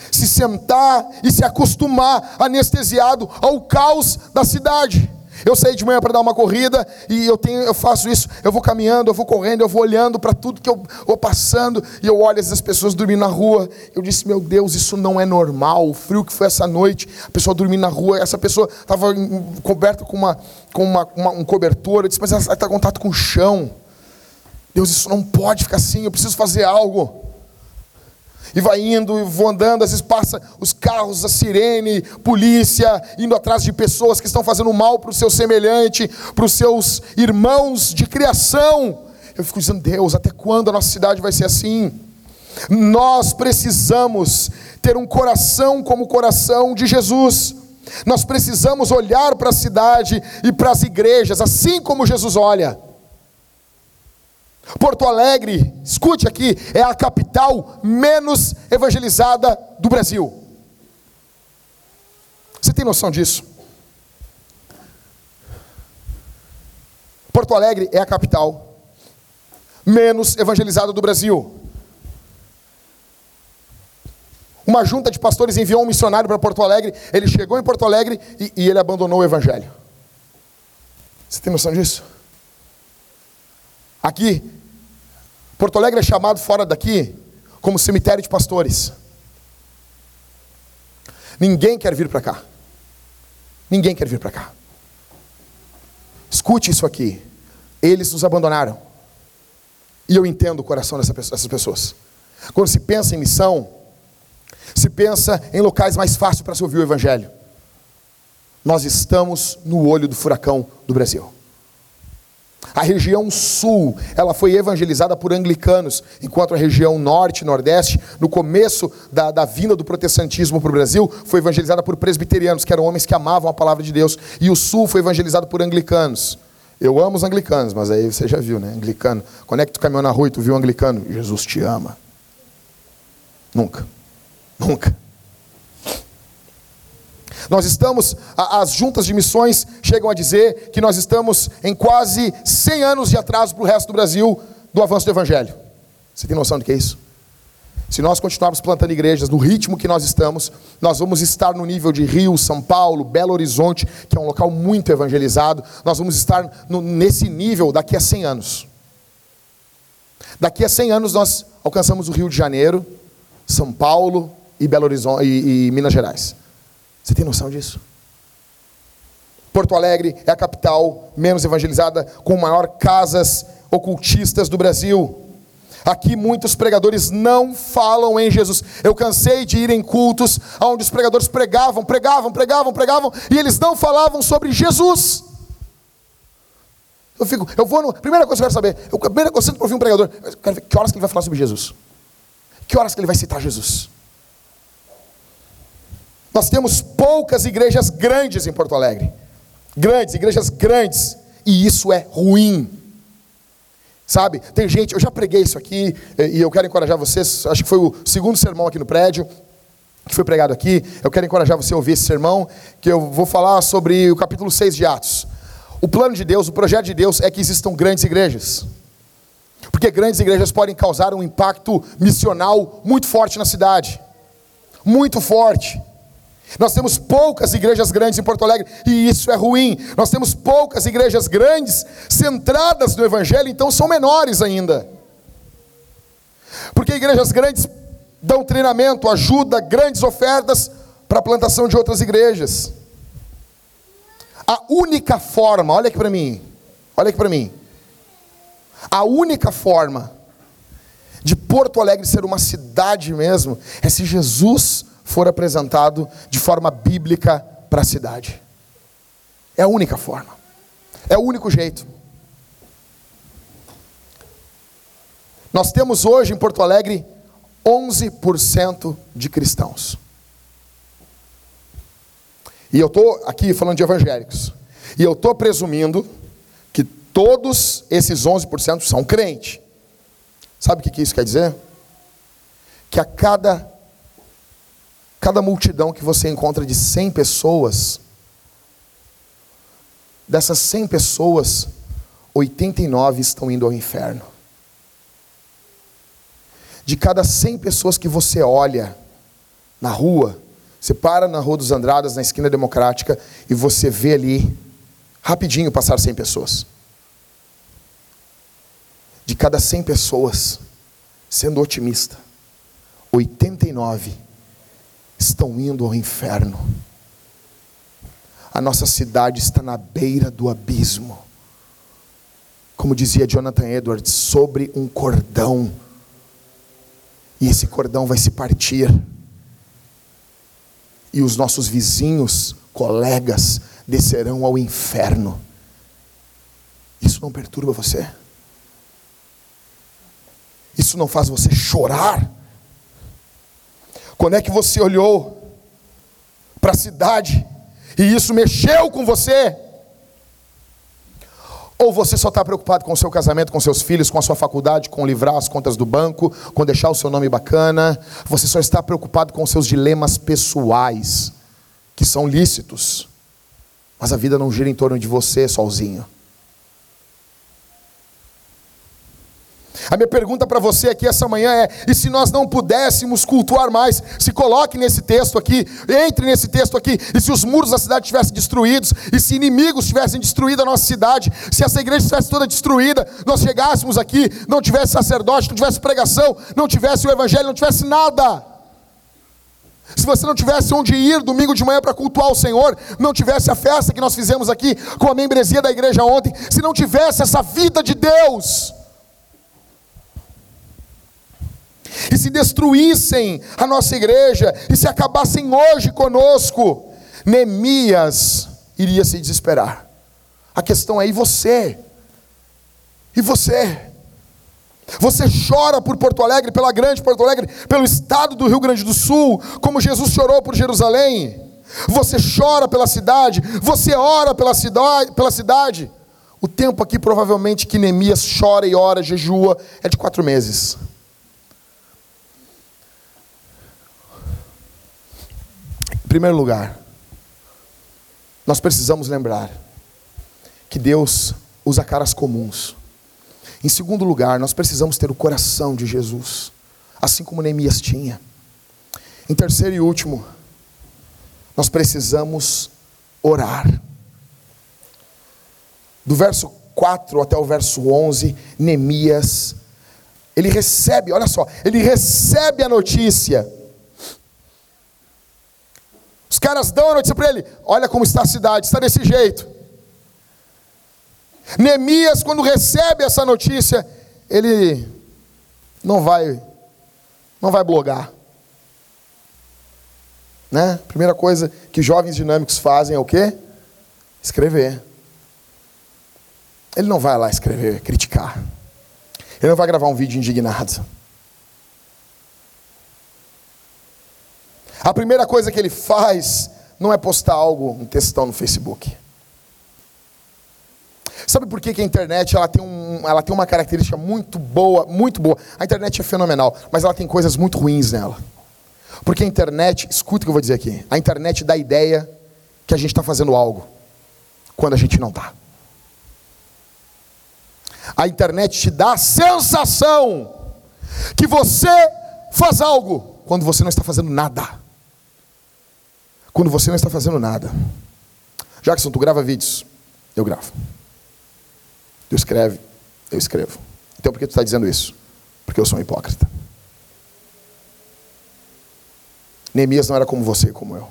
se sentar e se acostumar anestesiado ao caos da cidade. Eu saí de manhã para dar uma corrida e eu tenho, eu faço isso, eu vou caminhando, eu vou correndo, eu vou olhando para tudo que eu vou passando e eu olho as pessoas dormindo na rua. Eu disse, meu Deus, isso não é normal. O frio que foi essa noite, a pessoa dormindo na rua, essa pessoa estava coberta com uma, com uma, uma um cobertor. Eu disse, mas ela está em contato com o chão. Deus, isso não pode ficar assim, eu preciso fazer algo. E vai indo, e vou andando, às vezes passa os carros, a sirene, polícia, indo atrás de pessoas que estão fazendo mal para o seu semelhante, para os seus irmãos de criação. Eu fico dizendo, Deus, até quando a nossa cidade vai ser assim? Nós precisamos ter um coração como o coração de Jesus. Nós precisamos olhar para a cidade e para as igrejas, assim como Jesus olha. Porto Alegre, escute aqui, é a capital menos evangelizada do Brasil. Você tem noção disso? Porto Alegre é a capital menos evangelizada do Brasil. Uma junta de pastores enviou um missionário para Porto Alegre, ele chegou em Porto Alegre e, e ele abandonou o evangelho. Você tem noção disso? Aqui, Porto Alegre é chamado fora daqui como cemitério de pastores. Ninguém quer vir para cá. Ninguém quer vir para cá. Escute isso aqui. Eles nos abandonaram. E eu entendo o coração dessas pessoas. Quando se pensa em missão, se pensa em locais mais fáceis para se ouvir o Evangelho. Nós estamos no olho do furacão do Brasil. A região sul, ela foi evangelizada por anglicanos, enquanto a região norte e nordeste, no começo da, da vinda do protestantismo para o Brasil, foi evangelizada por presbiterianos, que eram homens que amavam a palavra de Deus, e o sul foi evangelizado por anglicanos. Eu amo os anglicanos, mas aí você já viu, né? Anglicano. Quando é que tu caminhou na rua e tu viu um anglicano? Jesus te ama. Nunca. Nunca. Nós estamos, as juntas de missões chegam a dizer que nós estamos em quase 100 anos de atraso para o resto do Brasil do avanço do Evangelho. Você tem noção do que é isso? Se nós continuarmos plantando igrejas no ritmo que nós estamos, nós vamos estar no nível de Rio, São Paulo, Belo Horizonte, que é um local muito evangelizado, nós vamos estar no, nesse nível daqui a 100 anos. Daqui a 100 anos nós alcançamos o Rio de Janeiro, São Paulo e Belo Horizonte e, e Minas Gerais. Você tem noção disso? Porto Alegre é a capital menos evangelizada, com maior casas ocultistas do Brasil. Aqui muitos pregadores não falam em Jesus. Eu cansei de ir em cultos onde os pregadores pregavam, pregavam, pregavam, pregavam, e eles não falavam sobre Jesus. Eu fico, eu vou no. Primeira coisa que eu quero saber, eu, primeira coisa que eu ouvir um pregador, eu quero ver que horas que ele vai falar sobre Jesus. Que horas que ele vai citar Jesus. Nós temos poucas igrejas grandes em Porto Alegre. Grandes, igrejas grandes. E isso é ruim. Sabe? Tem gente, eu já preguei isso aqui, e eu quero encorajar vocês. Acho que foi o segundo sermão aqui no prédio, que foi pregado aqui. Eu quero encorajar você a ouvir esse sermão, que eu vou falar sobre o capítulo 6 de Atos. O plano de Deus, o projeto de Deus é que existam grandes igrejas. Porque grandes igrejas podem causar um impacto missional muito forte na cidade. Muito forte. Nós temos poucas igrejas grandes em Porto Alegre e isso é ruim. Nós temos poucas igrejas grandes centradas no Evangelho, então são menores ainda. Porque igrejas grandes dão treinamento, ajuda, grandes ofertas para a plantação de outras igrejas. A única forma, olha aqui para mim, olha aqui para mim. A única forma de Porto Alegre ser uma cidade mesmo é se Jesus for apresentado de forma bíblica para a cidade. É a única forma. É o único jeito. Nós temos hoje em Porto Alegre 11% de cristãos. E eu estou aqui falando de evangélicos. E eu estou presumindo que todos esses 11% são crentes. Sabe o que isso quer dizer? Que a cada Cada multidão que você encontra de 100 pessoas, dessas 100 pessoas, 89 estão indo ao inferno. De cada 100 pessoas que você olha na rua, você para na Rua dos Andradas, na esquina democrática, e você vê ali, rapidinho, passar 100 pessoas. De cada 100 pessoas, sendo otimista, 89 estão indo ao inferno. A nossa cidade está na beira do abismo. Como dizia Jonathan Edwards, sobre um cordão. E esse cordão vai se partir. E os nossos vizinhos, colegas, descerão ao inferno. Isso não perturba você? Isso não faz você chorar? Quando é que você olhou para a cidade e isso mexeu com você? Ou você só está preocupado com o seu casamento, com seus filhos, com a sua faculdade, com livrar as contas do banco, com deixar o seu nome bacana? Você só está preocupado com seus dilemas pessoais, que são lícitos. Mas a vida não gira em torno de você sozinho. A minha pergunta para você aqui essa manhã é: e se nós não pudéssemos cultuar mais? Se coloque nesse texto aqui, entre nesse texto aqui, e se os muros da cidade tivessem destruídos, e se inimigos tivessem destruído a nossa cidade, se essa igreja estivesse toda destruída, nós chegássemos aqui, não tivesse sacerdote, não tivesse pregação, não tivesse o evangelho, não tivesse nada. Se você não tivesse onde ir domingo de manhã para cultuar o Senhor, não tivesse a festa que nós fizemos aqui com a membresia da igreja ontem, se não tivesse essa vida de Deus, e se destruíssem a nossa igreja, e se acabassem hoje conosco, Neemias iria se desesperar. A questão é: e você? E você? Você chora por Porto Alegre, pela grande Porto Alegre, pelo estado do Rio Grande do Sul, como Jesus chorou por Jerusalém. Você chora pela cidade, você ora pela cidade, pela cidade. O tempo aqui, provavelmente, que Neemias chora e ora, jejua, é de quatro meses. Primeiro lugar, nós precisamos lembrar que Deus usa caras comuns. Em segundo lugar, nós precisamos ter o coração de Jesus, assim como Neemias tinha. Em terceiro e último, nós precisamos orar. Do verso 4 até o verso 11, Neemias, ele recebe, olha só, ele recebe a notícia caras dão a notícia para ele: olha como está a cidade, está desse jeito. Neemias, quando recebe essa notícia, ele não vai, não vai blogar. Né? Primeira coisa que jovens dinâmicos fazem é o quê? Escrever. Ele não vai lá escrever, criticar. Ele não vai gravar um vídeo indignado. A primeira coisa que ele faz não é postar algo, um textão no Facebook. Sabe por que, que a internet ela tem, um, ela tem uma característica muito boa, muito boa? A internet é fenomenal, mas ela tem coisas muito ruins nela. Porque a internet, escuta o que eu vou dizer aqui, a internet dá a ideia que a gente está fazendo algo, quando a gente não está. A internet te dá a sensação que você faz algo, quando você não está fazendo nada quando você não está fazendo nada. Jackson, tu grava vídeos? Eu gravo. Tu escreve? Eu escrevo. Então por que tu está dizendo isso? Porque eu sou um hipócrita. Neemias não era como você como eu.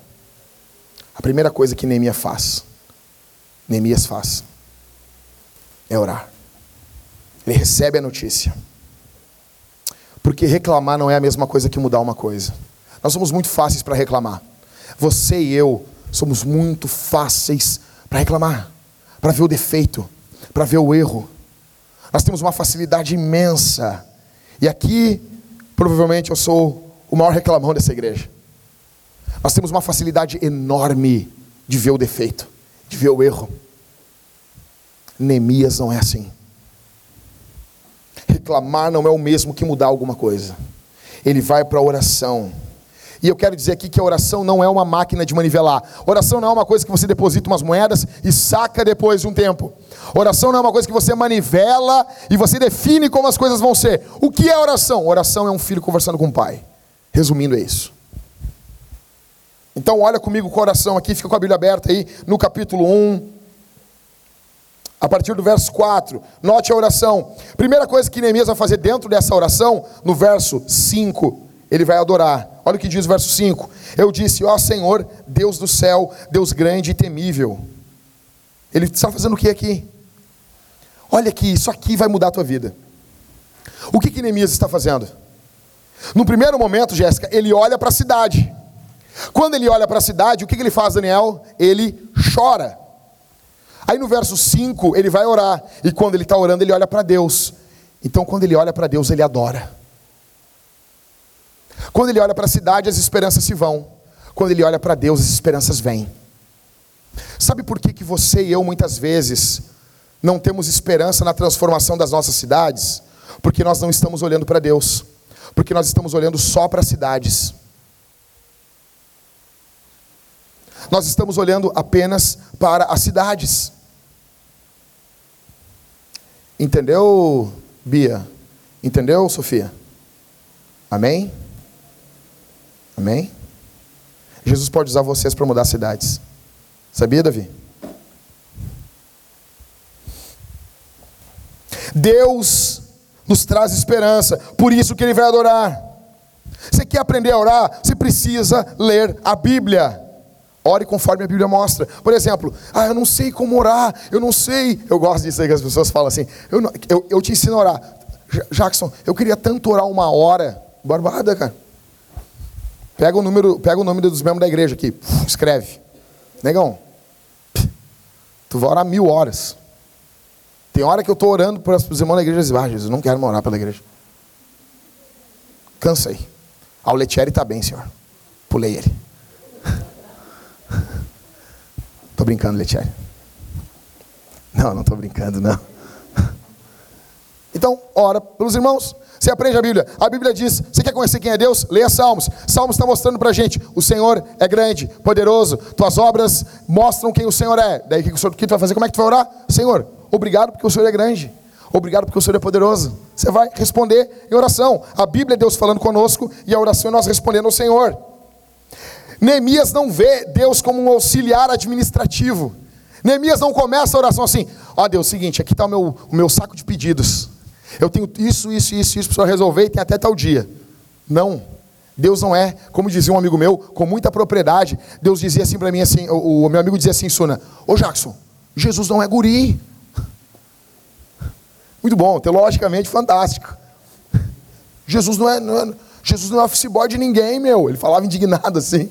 A primeira coisa que Neemias faz, Neemias faz, é orar. Ele recebe a notícia. Porque reclamar não é a mesma coisa que mudar uma coisa. Nós somos muito fáceis para reclamar. Você e eu somos muito fáceis para reclamar, para ver o defeito, para ver o erro. Nós temos uma facilidade imensa. E aqui, provavelmente, eu sou o maior reclamão dessa igreja. Nós temos uma facilidade enorme de ver o defeito, de ver o erro. Neemias não é assim. Reclamar não é o mesmo que mudar alguma coisa. Ele vai para a oração e eu quero dizer aqui que a oração não é uma máquina de manivelar. Oração não é uma coisa que você deposita umas moedas e saca depois de um tempo. Oração não é uma coisa que você manivela e você define como as coisas vão ser. O que é oração? Oração é um filho conversando com o pai. Resumindo, é isso. Então, olha comigo o coração aqui, fica com a Bíblia aberta aí, no capítulo 1, a partir do verso 4. Note a oração. Primeira coisa que Neemias vai fazer dentro dessa oração, no verso 5, ele vai adorar. Olha o que diz o verso 5. Eu disse, ó Senhor, Deus do céu, Deus grande e temível. Ele está fazendo o que aqui? Olha aqui, isso aqui vai mudar a tua vida. O que que Neemias está fazendo? No primeiro momento, Jéssica, ele olha para a cidade. Quando ele olha para a cidade, o que, que ele faz, Daniel? Ele chora. Aí no verso 5, ele vai orar. E quando ele está orando, ele olha para Deus. Então, quando ele olha para Deus, ele adora. Quando ele olha para a cidade, as esperanças se vão. Quando ele olha para Deus, as esperanças vêm. Sabe por que, que você e eu muitas vezes não temos esperança na transformação das nossas cidades? Porque nós não estamos olhando para Deus. Porque nós estamos olhando só para as cidades. Nós estamos olhando apenas para as cidades. Entendeu, Bia? Entendeu, Sofia? Amém? Amém? Jesus pode usar vocês para mudar cidades. Sabia, Davi? Deus nos traz esperança, por isso que Ele vai adorar. Você quer aprender a orar? Você precisa ler a Bíblia. Ore conforme a Bíblia mostra. Por exemplo, ah, eu não sei como orar, eu não sei. Eu gosto disso aí que as pessoas falam assim. Eu, não, eu, eu te ensino a orar. Jackson, eu queria tanto orar uma hora. Barbada, cara. Pega o número, pega o nome dos membros da igreja aqui, escreve. Negão, tu vai orar mil horas. Tem hora que eu estou orando para os irmãos da igreja e dizem, ah, Jesus, não quero orar pela igreja. Cansei. Ah, o Letieri está bem, senhor. Pulei ele. Estou brincando, Letieri. Não, não estou brincando, não. Então, ora pelos irmãos. Você aprende a Bíblia. A Bíblia diz: você quer conhecer quem é Deus? Leia Salmos. Salmos está mostrando para a gente: o Senhor é grande, poderoso. Tuas obras mostram quem o Senhor é. Daí o que, o Senhor, que tu vai fazer? Como é que tu vai orar? Senhor, obrigado porque o Senhor é grande. Obrigado porque o Senhor é poderoso. Você vai responder em oração. A Bíblia é Deus falando conosco e a oração é nós respondendo ao Senhor. Neemias não vê Deus como um auxiliar administrativo. Neemias não começa a oração assim: ó oh, Deus, seguinte, aqui está o meu, o meu saco de pedidos. Eu tenho isso, isso, isso, isso para resolver e tem até tal dia. Não. Deus não é, como dizia um amigo meu, com muita propriedade. Deus dizia assim para mim, assim, o, o, meu amigo dizia assim, Suna, ô Jackson, Jesus não é guri. Muito bom, teologicamente fantástico. Jesus não é, não é, Jesus não é office boy de ninguém, meu. Ele falava indignado assim.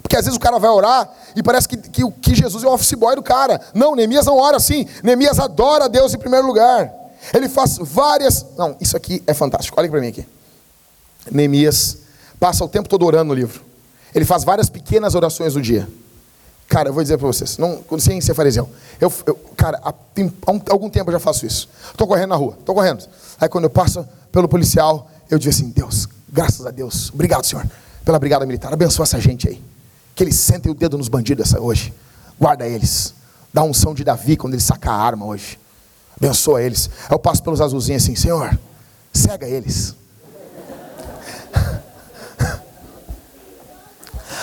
Porque às vezes o cara vai orar e parece que, que, que Jesus é o office boy do cara. Não, Neemias não ora assim. Neemias adora Deus em primeiro lugar. Ele faz várias. Não, isso aqui é fantástico. Olha para mim aqui. Neemias passa o tempo todo orando no livro. Ele faz várias pequenas orações no dia. Cara, eu vou dizer para vocês, não, sem ser fariseu. Eu, eu, cara, há, há um, algum tempo eu já faço isso. Estou correndo na rua, estou correndo. Aí quando eu passo pelo policial, eu digo assim: Deus, graças a Deus, obrigado, Senhor, pela brigada militar. Abençoa essa gente aí. Que eles sentem o dedo nos bandidos essa, hoje. Guarda eles. Dá unção de Davi quando ele sacar a arma hoje. Abençoa eles. Eu passo pelos azulzinhos assim, Senhor, cega eles.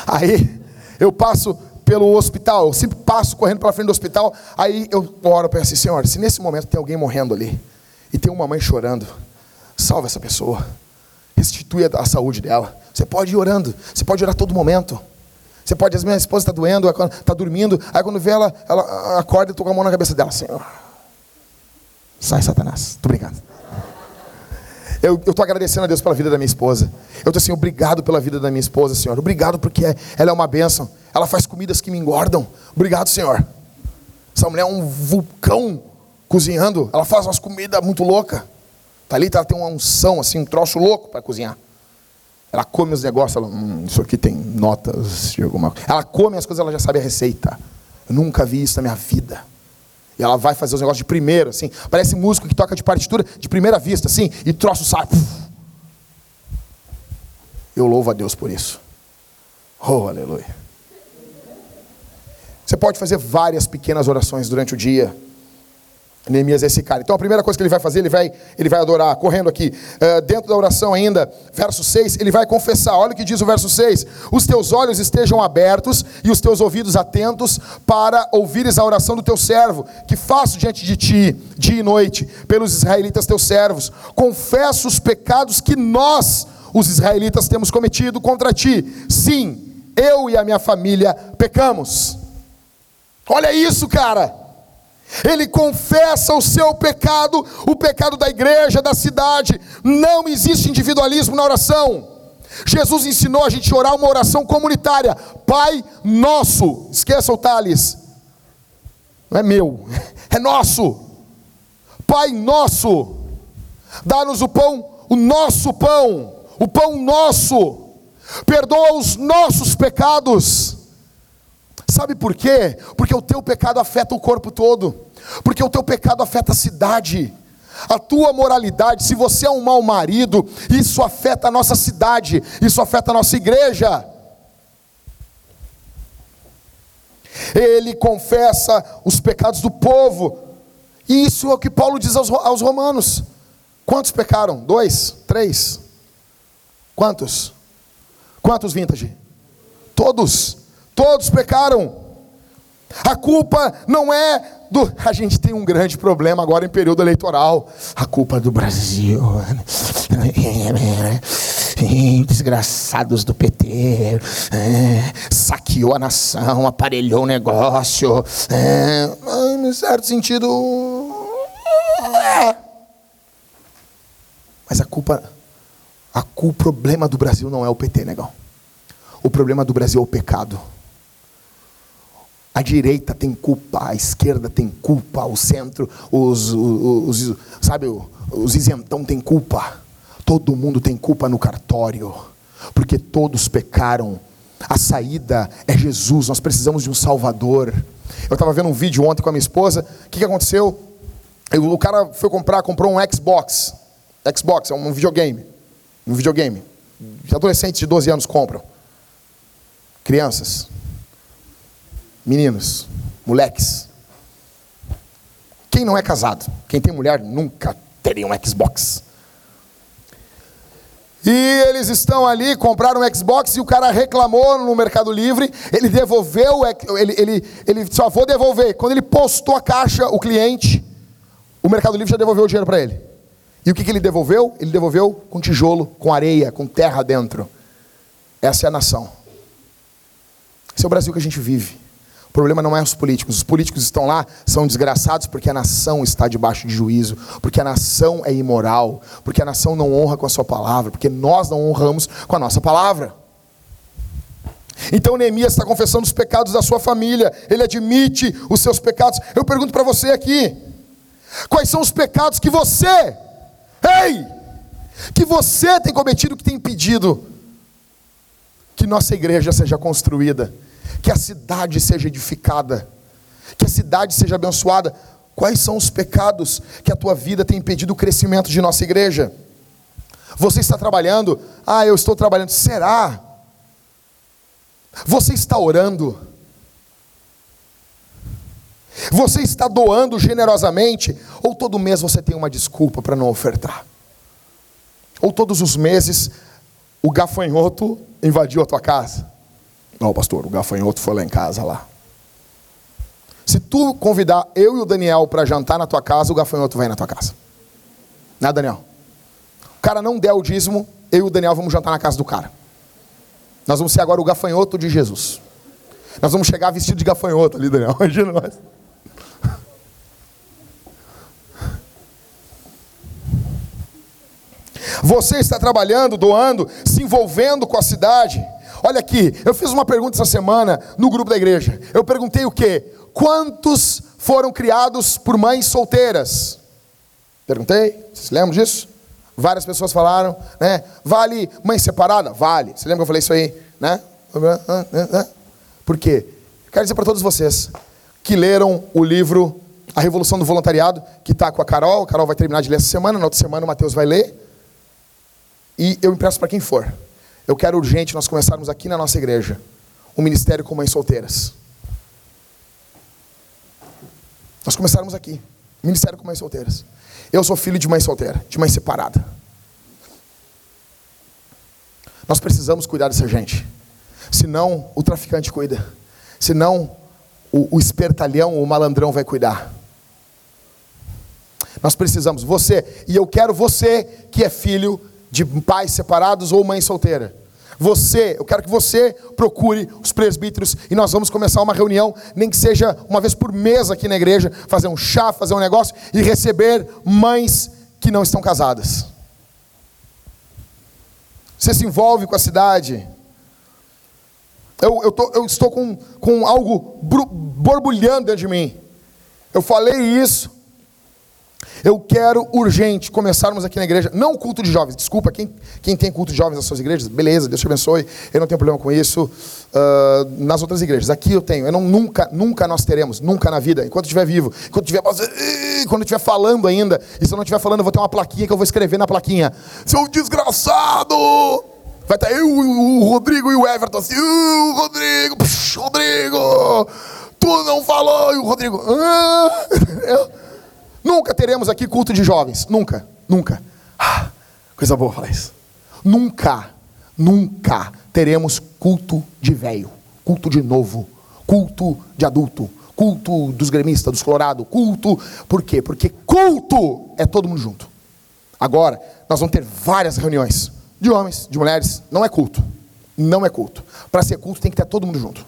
Aí eu passo pelo hospital, eu sempre passo correndo pela frente do hospital, aí eu oro para assim, Senhor, se nesse momento tem alguém morrendo ali, e tem uma mãe chorando, salva essa pessoa, restitui a, saúde dela. Você pode ir orando, você pode orar todo momento. Você pode, a minha esposa está doendo, está dormindo, aí quando vê ela, ela acorda e toca a mão na cabeça dela, Senhor Sai, Satanás. Estou brincando. Eu estou agradecendo a Deus pela vida da minha esposa. Eu estou assim, obrigado pela vida da minha esposa, Senhor. Obrigado porque ela é uma bênção. Ela faz comidas que me engordam. Obrigado, Senhor. Essa mulher é um vulcão cozinhando. Ela faz umas comidas muito loucas. Tá ali, ela tem uma unção, assim, um troço louco para cozinhar. Ela come os negócios, ela, hum, isso aqui tem notas de alguma coisa. Ela come as coisas, ela já sabe a receita. Eu nunca vi isso na minha vida. E ela vai fazer os negócios de primeiro, assim. Parece músico que toca de partitura de primeira vista, assim, e troço sai. Eu louvo a Deus por isso. Oh, aleluia. Você pode fazer várias pequenas orações durante o dia. Neemias é esse cara. Então a primeira coisa que ele vai fazer, ele vai, ele vai adorar, correndo aqui. Uh, dentro da oração ainda, verso 6, ele vai confessar. Olha o que diz o verso 6: Os teus olhos estejam abertos e os teus ouvidos atentos para ouvires a oração do teu servo, que faço diante de ti, dia e noite, pelos israelitas teus servos. Confesso os pecados que nós, os israelitas, temos cometido contra ti. Sim, eu e a minha família pecamos. Olha isso, cara ele confessa o seu pecado, o pecado da igreja, da cidade. Não existe individualismo na oração. Jesus ensinou a gente a orar uma oração comunitária. Pai nosso. Esqueça o Thales. Não é meu, é nosso. Pai nosso. Dá-nos o pão, o nosso pão, o pão nosso. Perdoa os nossos pecados Sabe por quê? Porque o teu pecado afeta o corpo todo. Porque o teu pecado afeta a cidade. A tua moralidade, se você é um mau marido, isso afeta a nossa cidade, isso afeta a nossa igreja. Ele confessa os pecados do povo, e isso é o que Paulo diz aos, aos romanos. Quantos pecaram? Dois? Três? Quantos? Quantos vintage? Todos. Todos pecaram. A culpa não é do. A gente tem um grande problema agora em período eleitoral. A culpa é do Brasil. Desgraçados do PT. Saqueou a nação, aparelhou o negócio. Em certo sentido. É. Mas a culpa. A o problema do Brasil não é o PT, negão. O problema do Brasil é o pecado. A direita tem culpa, a esquerda tem culpa, o centro, os, os, os sabe, os isentão tem culpa. Todo mundo tem culpa no cartório, porque todos pecaram. A saída é Jesus, nós precisamos de um Salvador. Eu estava vendo um vídeo ontem com a minha esposa, o que, que aconteceu? O cara foi comprar, comprou um Xbox. Xbox é um videogame. Um videogame. Adolescentes de 12 anos compram. Crianças, meninos, moleques. Quem não é casado, quem tem mulher, nunca teria um Xbox. E eles estão ali, compraram um Xbox e o cara reclamou no Mercado Livre, ele devolveu, ele, ele, ele só vou devolver. Quando ele postou a caixa, o cliente, o Mercado Livre já devolveu o dinheiro para ele. E o que, que ele devolveu? Ele devolveu com tijolo, com areia, com terra dentro. Essa é a nação. Esse é o Brasil que a gente vive. O problema não é os políticos. Os políticos estão lá, são desgraçados porque a nação está debaixo de juízo, porque a nação é imoral, porque a nação não honra com a sua palavra, porque nós não honramos com a nossa palavra. Então Neemias está confessando os pecados da sua família, ele admite os seus pecados. Eu pergunto para você aqui: quais são os pecados que você, ei, que você tem cometido que tem impedido que nossa igreja seja construída, que a cidade seja edificada, que a cidade seja abençoada. Quais são os pecados que a tua vida tem impedido o crescimento de nossa igreja? Você está trabalhando? Ah, eu estou trabalhando. Será? Você está orando? Você está doando generosamente? Ou todo mês você tem uma desculpa para não ofertar? Ou todos os meses o gafanhoto invadiu a tua casa? Não, pastor, o gafanhoto foi lá em casa lá. Se tu convidar eu e o Daniel para jantar na tua casa, o gafanhoto vem na tua casa. Né, Daniel? O cara não der o dízimo, eu e o Daniel vamos jantar na casa do cara. Nós vamos ser agora o gafanhoto de Jesus. Nós vamos chegar vestido de gafanhoto ali, Daniel. Imagina nós. Você está trabalhando, doando, se envolvendo com a cidade. Olha aqui, eu fiz uma pergunta essa semana no grupo da igreja. Eu perguntei o quê? Quantos foram criados por mães solteiras? Perguntei, vocês lembram disso? Várias pessoas falaram, né? Vale mãe separada? Vale. Você lembra que eu falei isso aí, né? Por quê? Quero dizer para todos vocês que leram o livro A Revolução do Voluntariado, que está com a Carol. A Carol vai terminar de ler essa semana, na outra semana o Mateus vai ler. E eu empresto para quem for. Eu quero urgente nós começarmos aqui na nossa igreja um ministério com mães solteiras. Nós começarmos aqui, ministério com mães solteiras. Eu sou filho de mãe solteira, de mãe separada. Nós precisamos cuidar dessa gente. Senão o traficante cuida. Senão o, o espertalhão, o malandrão vai cuidar. Nós precisamos, você, e eu quero você que é filho de pais separados ou mãe solteira. Você, eu quero que você procure os presbíteros e nós vamos começar uma reunião, nem que seja uma vez por mês aqui na igreja, fazer um chá, fazer um negócio e receber mães que não estão casadas. Você se envolve com a cidade. Eu, eu, tô, eu estou com, com algo borbulhando dentro de mim. Eu falei isso eu quero urgente começarmos aqui na igreja, não o culto de jovens, desculpa, quem, quem tem culto de jovens nas suas igrejas, beleza, Deus te abençoe, eu não tenho problema com isso. Uh, nas outras igrejas, aqui eu tenho, eu não, nunca, nunca nós teremos, nunca na vida, enquanto estiver vivo, enquanto estiver, quando estiver falando ainda, e se eu não estiver falando, eu vou ter uma plaquinha que eu vou escrever na plaquinha: Seu desgraçado! Vai estar eu, o Rodrigo e o Everton assim, Rodrigo, psh, Rodrigo, tu não falou, e o Rodrigo, ah, eu, Nunca teremos aqui culto de jovens. Nunca, nunca. Ah, coisa boa falar isso. Nunca, nunca teremos culto de velho, culto de novo, culto de adulto, culto dos gremistas, dos colorados, culto. Por quê? Porque culto é todo mundo junto. Agora, nós vamos ter várias reuniões de homens, de mulheres. Não é culto. Não é culto. Para ser culto tem que ter todo mundo junto.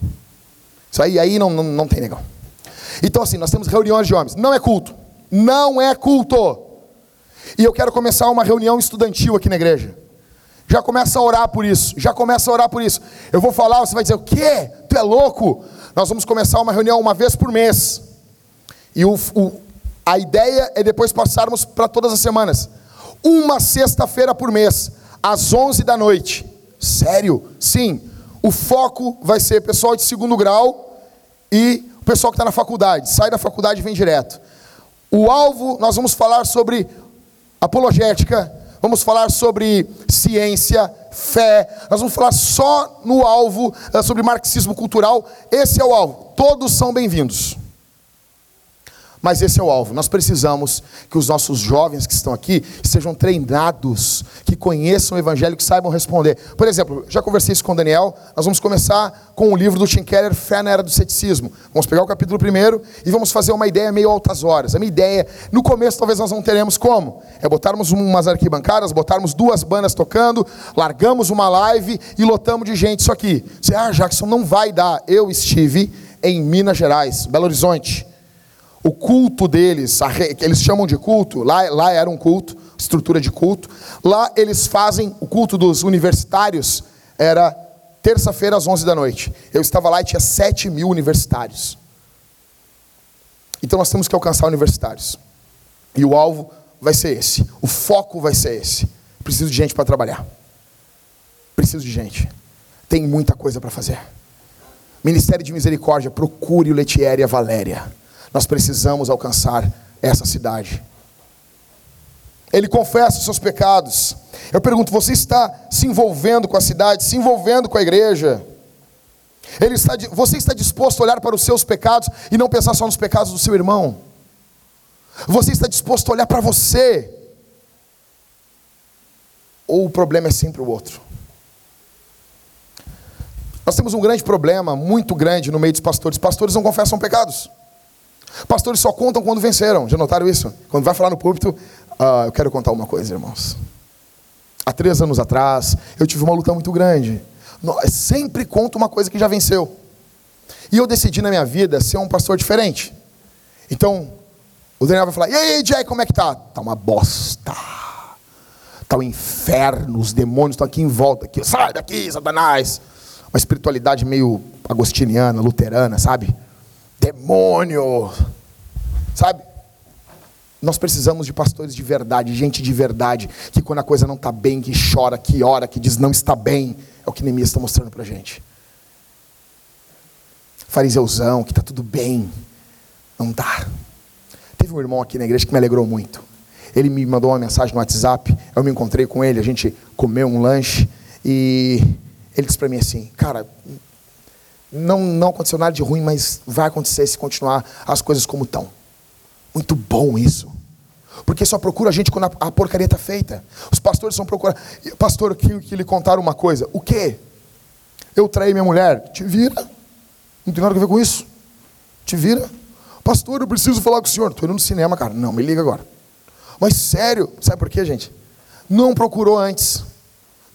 Isso aí, aí não, não, não tem legal. Então, assim, nós temos reuniões de homens. Não é culto. Não é culto. E eu quero começar uma reunião estudantil aqui na igreja. Já começa a orar por isso. Já começa a orar por isso. Eu vou falar, você vai dizer, o quê? Tu é louco? Nós vamos começar uma reunião uma vez por mês. E o, o, a ideia é depois passarmos para todas as semanas. Uma sexta-feira por mês, às 11 da noite. Sério? Sim. O foco vai ser pessoal de segundo grau e o pessoal que está na faculdade. Sai da faculdade e vem direto. O alvo, nós vamos falar sobre apologética, vamos falar sobre ciência, fé, nós vamos falar só no alvo eh, sobre marxismo cultural. Esse é o alvo. Todos são bem-vindos. Mas esse é o alvo. Nós precisamos que os nossos jovens que estão aqui sejam treinados, que conheçam o evangelho, que saibam responder. Por exemplo, já conversei isso com o Daniel. Nós vamos começar com o livro do Tim Keller, Fé na Era do Ceticismo. Vamos pegar o capítulo primeiro e vamos fazer uma ideia meio altas horas. A minha ideia, no começo talvez nós não teremos como. É botarmos umas arquibancadas, botarmos duas bandas tocando, largamos uma live e lotamos de gente isso aqui. Você, ah, Jackson, não vai dar. Eu estive em Minas Gerais, Belo Horizonte o culto deles, que eles chamam de culto, lá, lá era um culto, estrutura de culto. Lá eles fazem, o culto dos universitários era terça-feira às 11 da noite. Eu estava lá e tinha 7 mil universitários. Então nós temos que alcançar universitários. E o alvo vai ser esse. O foco vai ser esse. Preciso de gente para trabalhar. Preciso de gente. Tem muita coisa para fazer. Ministério de Misericórdia, procure o Letieri e a Valéria. Nós precisamos alcançar essa cidade. Ele confessa os seus pecados. Eu pergunto: você está se envolvendo com a cidade, se envolvendo com a igreja? Ele está, você está disposto a olhar para os seus pecados e não pensar só nos pecados do seu irmão? Você está disposto a olhar para você? Ou o problema é sempre o outro? Nós temos um grande problema, muito grande, no meio dos pastores. Pastores não confessam pecados. Pastores só contam quando venceram. Já notaram isso? Quando vai falar no púlpito, uh, eu quero contar uma coisa, irmãos. Há três anos atrás, eu tive uma luta muito grande. Sempre conto uma coisa que já venceu. E eu decidi na minha vida ser um pastor diferente. Então, o Daniel vai falar: E aí, Jay, como é que tá? Tá uma bosta. Tá o um inferno, os demônios estão aqui em volta. Aqui. Sai daqui, Satanás. Uma espiritualidade meio agostiniana, luterana, sabe? Demônio. Sabe? Nós precisamos de pastores de verdade, gente de verdade, que quando a coisa não está bem, que chora, que ora, que diz não está bem. É o que Neemias está mostrando para a gente. Fariseuzão, que está tudo bem. Não dá. Teve um irmão aqui na igreja que me alegrou muito. Ele me mandou uma mensagem no WhatsApp, eu me encontrei com ele, a gente comeu um lanche, e ele disse para mim assim, cara, não, não aconteceu nada de ruim, mas vai acontecer se continuar as coisas como estão. Muito bom isso. Porque só procura a gente quando a, porcaria está feita. Os pastores são procurar. Pastor, que, que lhe contaram uma coisa. O quê? Eu traí minha mulher. Te vira. Não tem nada a ver com isso. Te vira. Pastor, eu preciso falar com o senhor. Estou indo no cinema, cara. Não, me liga agora. Mas sério, sabe por quê, gente? Não procurou antes.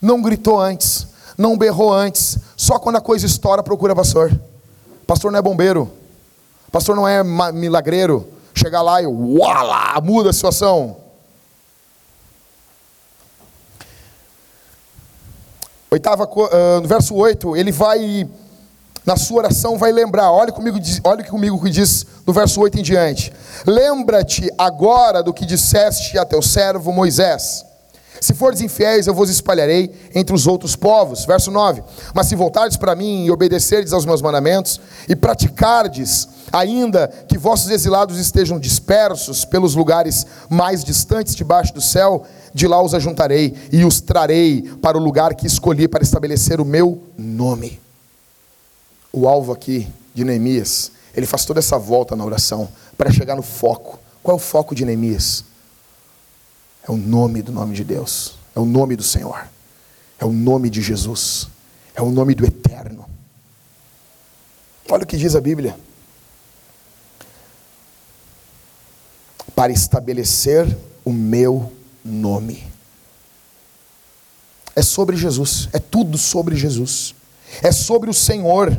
Não gritou antes não berrou antes. Só quando a coisa estoura, procura pastor. Pastor não é bombeiro. Pastor não é milagreiro. Chegar lá e uala, muda a situação. Oitava, uh, no verso 8, ele vai, na sua oração, vai lembrar. Olha comigo, olha comigo o que diz no verso 8 em diante. Lembra-te agora do que disseste a teu servo Moisés se fordes infiéis, eu vos espalharei entre os outros povos. Verso 9. Mas se voltardes para mim e obedecerdes aos meus mandamentos, e praticardes, ainda que vossos exilados estejam dispersos pelos lugares mais distantes debaixo do céu, de lá os ajuntarei e os trarei para o lugar que escolhi para estabelecer o meu nome. O alvo aqui de Neemias, ele faz toda essa volta na oração para chegar no foco. Qual é o foco de Neemias? É o nome do nome de Deus. É o nome do Senhor. É o nome de Jesus. É o nome do Eterno. Olha o que diz a Bíblia. Para estabelecer o meu nome. É sobre Jesus. É tudo sobre Jesus. É sobre o Senhor.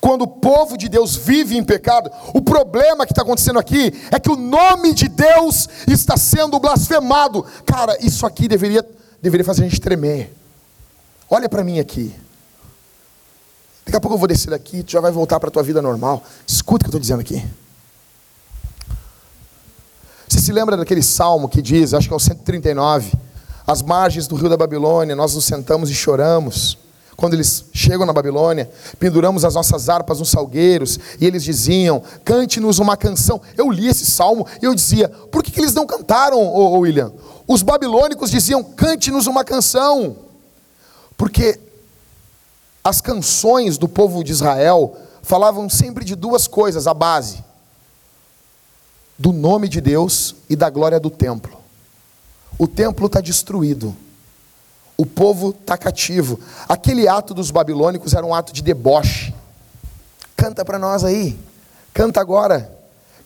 Quando o povo de Deus vive em pecado, o problema que está acontecendo aqui é que o nome de Deus está sendo blasfemado. Cara, isso aqui deveria, deveria fazer a gente tremer. Olha para mim aqui. Daqui a pouco eu vou descer daqui, tu já vai voltar para a tua vida normal. Escuta o que eu estou dizendo aqui. Você se lembra daquele salmo que diz, acho que é o 139, às margens do rio da Babilônia, nós nos sentamos e choramos quando eles chegam na Babilônia, penduramos as nossas harpas nos salgueiros, e eles diziam: cante-nos uma canção. Eu li esse salmo e eu dizia: por que, que eles não cantaram, ô, ô William? Os babilônicos diziam: cante-nos uma canção. Porque as canções do povo de Israel falavam sempre de duas coisas, a base: do nome de Deus e da glória do templo. O templo está destruído o povo está cativo. Aquele ato dos babilônicos era um ato de deboche. Canta para nós aí. Canta agora.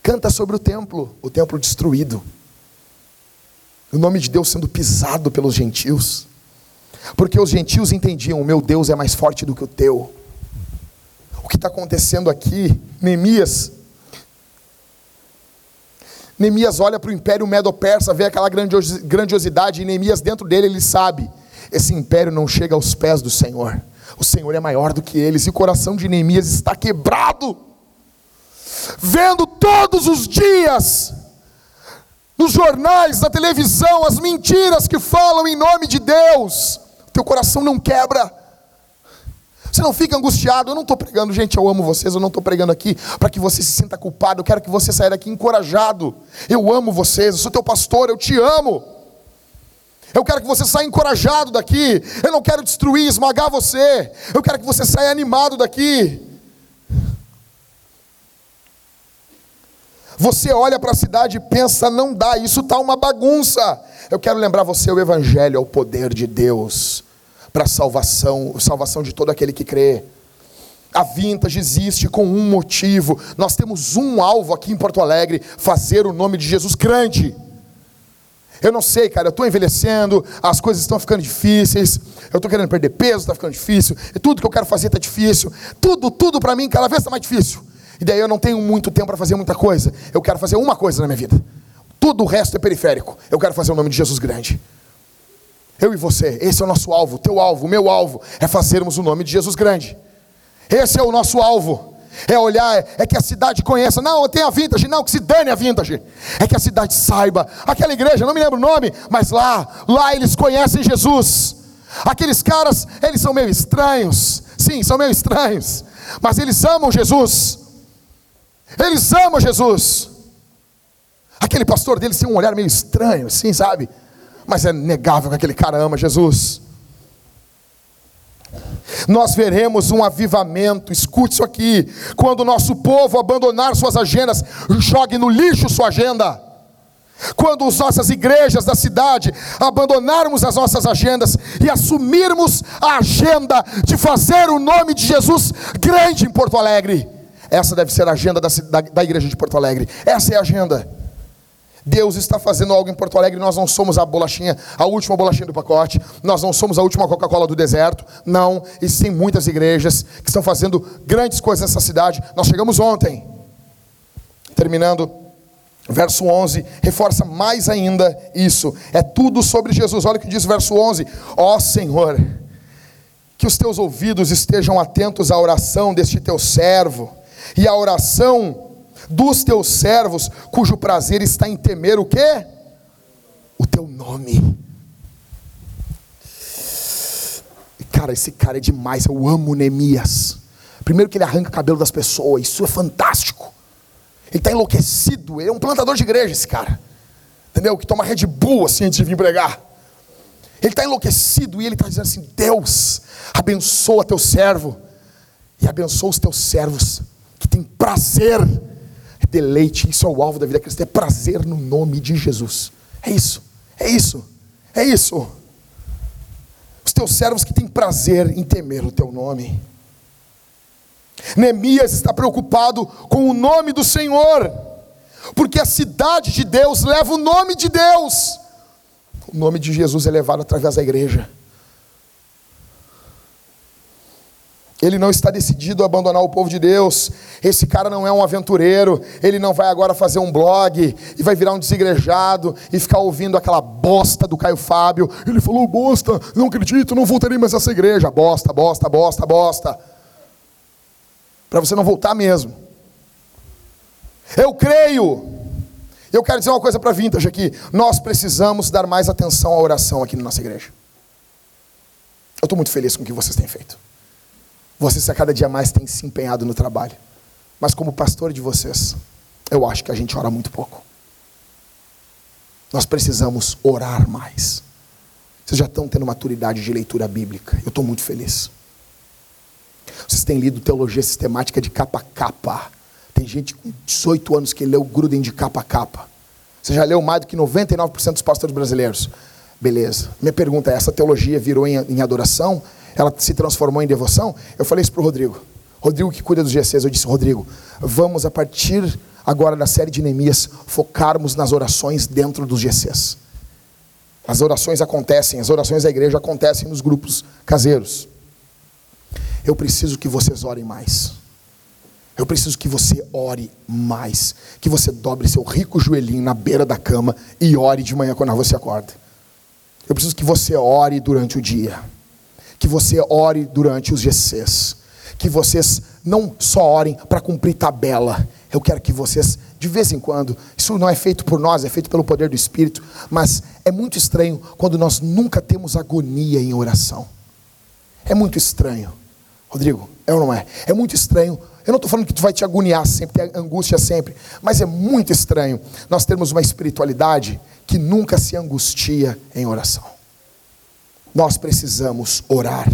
Canta sobre o templo, o templo destruído. O nome de Deus sendo pisado pelos gentios. Porque os gentios entendiam: o meu Deus é mais forte do que o teu. O que está acontecendo aqui, Neemias. Neemias olha para o império medo-persa, vê aquela grandiosidade, e Neemias dentro dele, ele sabe esse império não chega aos pés do Senhor. O Senhor é maior do que eles, e o coração de Neemias está quebrado, vendo todos os dias, nos jornais, na televisão, as mentiras que falam em nome de Deus, teu coração não quebra. Você não fica angustiado. Eu não estou pregando, gente, eu amo vocês. Eu não estou pregando aqui para que você se sinta culpado. Eu quero que você saia daqui encorajado. Eu amo vocês. Eu sou teu pastor. Eu te amo. Eu quero que você saia encorajado daqui. Eu não quero destruir, esmagar você. Eu quero que você saia animado daqui. Você olha para a cidade e pensa, não dá, isso está uma bagunça. Eu quero lembrar você: o Evangelho é o poder de Deus para a salvação, salvação de todo aquele que crê. A Vintage existe com um motivo. Nós temos um alvo aqui em Porto Alegre: fazer o nome de Jesus grande. Eu não sei, cara, eu estou envelhecendo, as coisas estão ficando difíceis, eu estou querendo perder peso, está ficando difícil, tudo que eu quero fazer está difícil, tudo, tudo para mim cada vez está mais difícil. E daí eu não tenho muito tempo para fazer muita coisa, eu quero fazer uma coisa na minha vida, tudo o resto é periférico, eu quero fazer o nome de Jesus grande. Eu e você, esse é o nosso alvo, teu alvo, o meu alvo, é fazermos o nome de Jesus grande. Esse é o nosso alvo é olhar, é que a cidade conheça. Não, tem a vintage, não, que se dane a vintage. É que a cidade saiba. Aquela igreja, não me lembro o nome, mas lá, lá eles conhecem Jesus. Aqueles caras, eles são meio estranhos. Sim, são meio estranhos. Mas eles amam Jesus. Eles amam Jesus. Aquele pastor deles tem um olhar meio estranho, assim, sabe? Mas é negável que aquele cara ama Jesus nós veremos um avivamento. Escute isso aqui: quando o nosso povo abandonar suas agendas, jogue no lixo sua agenda. Quando as nossas igrejas da cidade abandonarmos as nossas agendas e assumirmos a agenda de fazer o nome de Jesus grande em Porto Alegre, essa deve ser a agenda da, da, da igreja de Porto Alegre. Essa é a agenda. Deus está fazendo algo em Porto Alegre, nós não somos a bolachinha, a última bolachinha do pacote, nós não somos a última Coca-Cola do deserto, não, existem muitas igrejas que estão fazendo grandes coisas nessa cidade, nós chegamos ontem, terminando, verso 11, reforça mais ainda isso, é tudo sobre Jesus, olha o que diz o verso 11, ó oh, Senhor, que os teus ouvidos estejam atentos à oração deste teu servo, e à oração dos teus servos, cujo prazer está em temer o quê? O teu nome. Cara, esse cara é demais. Eu amo Neemias. Primeiro que ele arranca o cabelo das pessoas, isso é fantástico. Ele está enlouquecido, ele é um plantador de igreja, esse cara. Entendeu? Que toma Red Bull assim antes de vir pregar. Ele está enlouquecido e ele está dizendo assim: Deus, abençoa teu servo e abençoa os teus servos que têm prazer deleite, isso é o alvo da vida cristã, é prazer no nome de Jesus. É isso. É isso, é isso. Os teus servos que têm prazer em temer o teu nome. Neemias está preocupado com o nome do Senhor, porque a cidade de Deus leva o nome de Deus. O nome de Jesus é levado através da igreja. Ele não está decidido a abandonar o povo de Deus. Esse cara não é um aventureiro. Ele não vai agora fazer um blog e vai virar um desigrejado e ficar ouvindo aquela bosta do Caio Fábio. Ele falou bosta, não acredito, não voltarei mais a essa igreja. Bosta, bosta, bosta, bosta. Para você não voltar mesmo. Eu creio. Eu quero dizer uma coisa para a Vintage aqui. Nós precisamos dar mais atenção à oração aqui na nossa igreja. Eu estou muito feliz com o que vocês têm feito. Vocês a cada dia mais têm se empenhado no trabalho. Mas como pastor de vocês, eu acho que a gente ora muito pouco. Nós precisamos orar mais. Vocês já estão tendo maturidade de leitura bíblica. Eu estou muito feliz. Vocês têm lido teologia sistemática de capa a capa. Tem gente com 18 anos que leu Gruden de capa a capa. Você já leu mais do que 99% dos pastores brasileiros. Beleza. Minha pergunta é: essa teologia virou em, em adoração? Ela se transformou em devoção, eu falei isso para o Rodrigo. Rodrigo que cuida dos GCs, eu disse, Rodrigo, vamos a partir agora da série de Neemias focarmos nas orações dentro dos GCs. As orações acontecem, as orações da igreja acontecem nos grupos caseiros. Eu preciso que vocês orem mais. Eu preciso que você ore mais. Que você dobre seu rico joelhinho na beira da cama e ore de manhã quando você acorda. Eu preciso que você ore durante o dia que você ore durante os GCs. Que vocês não só orem para cumprir tabela. Eu quero que vocês, de vez em quando, isso não é feito por nós, é feito pelo poder do Espírito, mas é muito estranho quando nós nunca temos agonia em oração. É muito estranho. Rodrigo, é ou não é? É muito estranho. Eu não estou falando que tu vai te agoniar sempre, ter angústia sempre, mas é muito estranho nós termos uma espiritualidade que nunca se angustia em oração. Nós precisamos orar.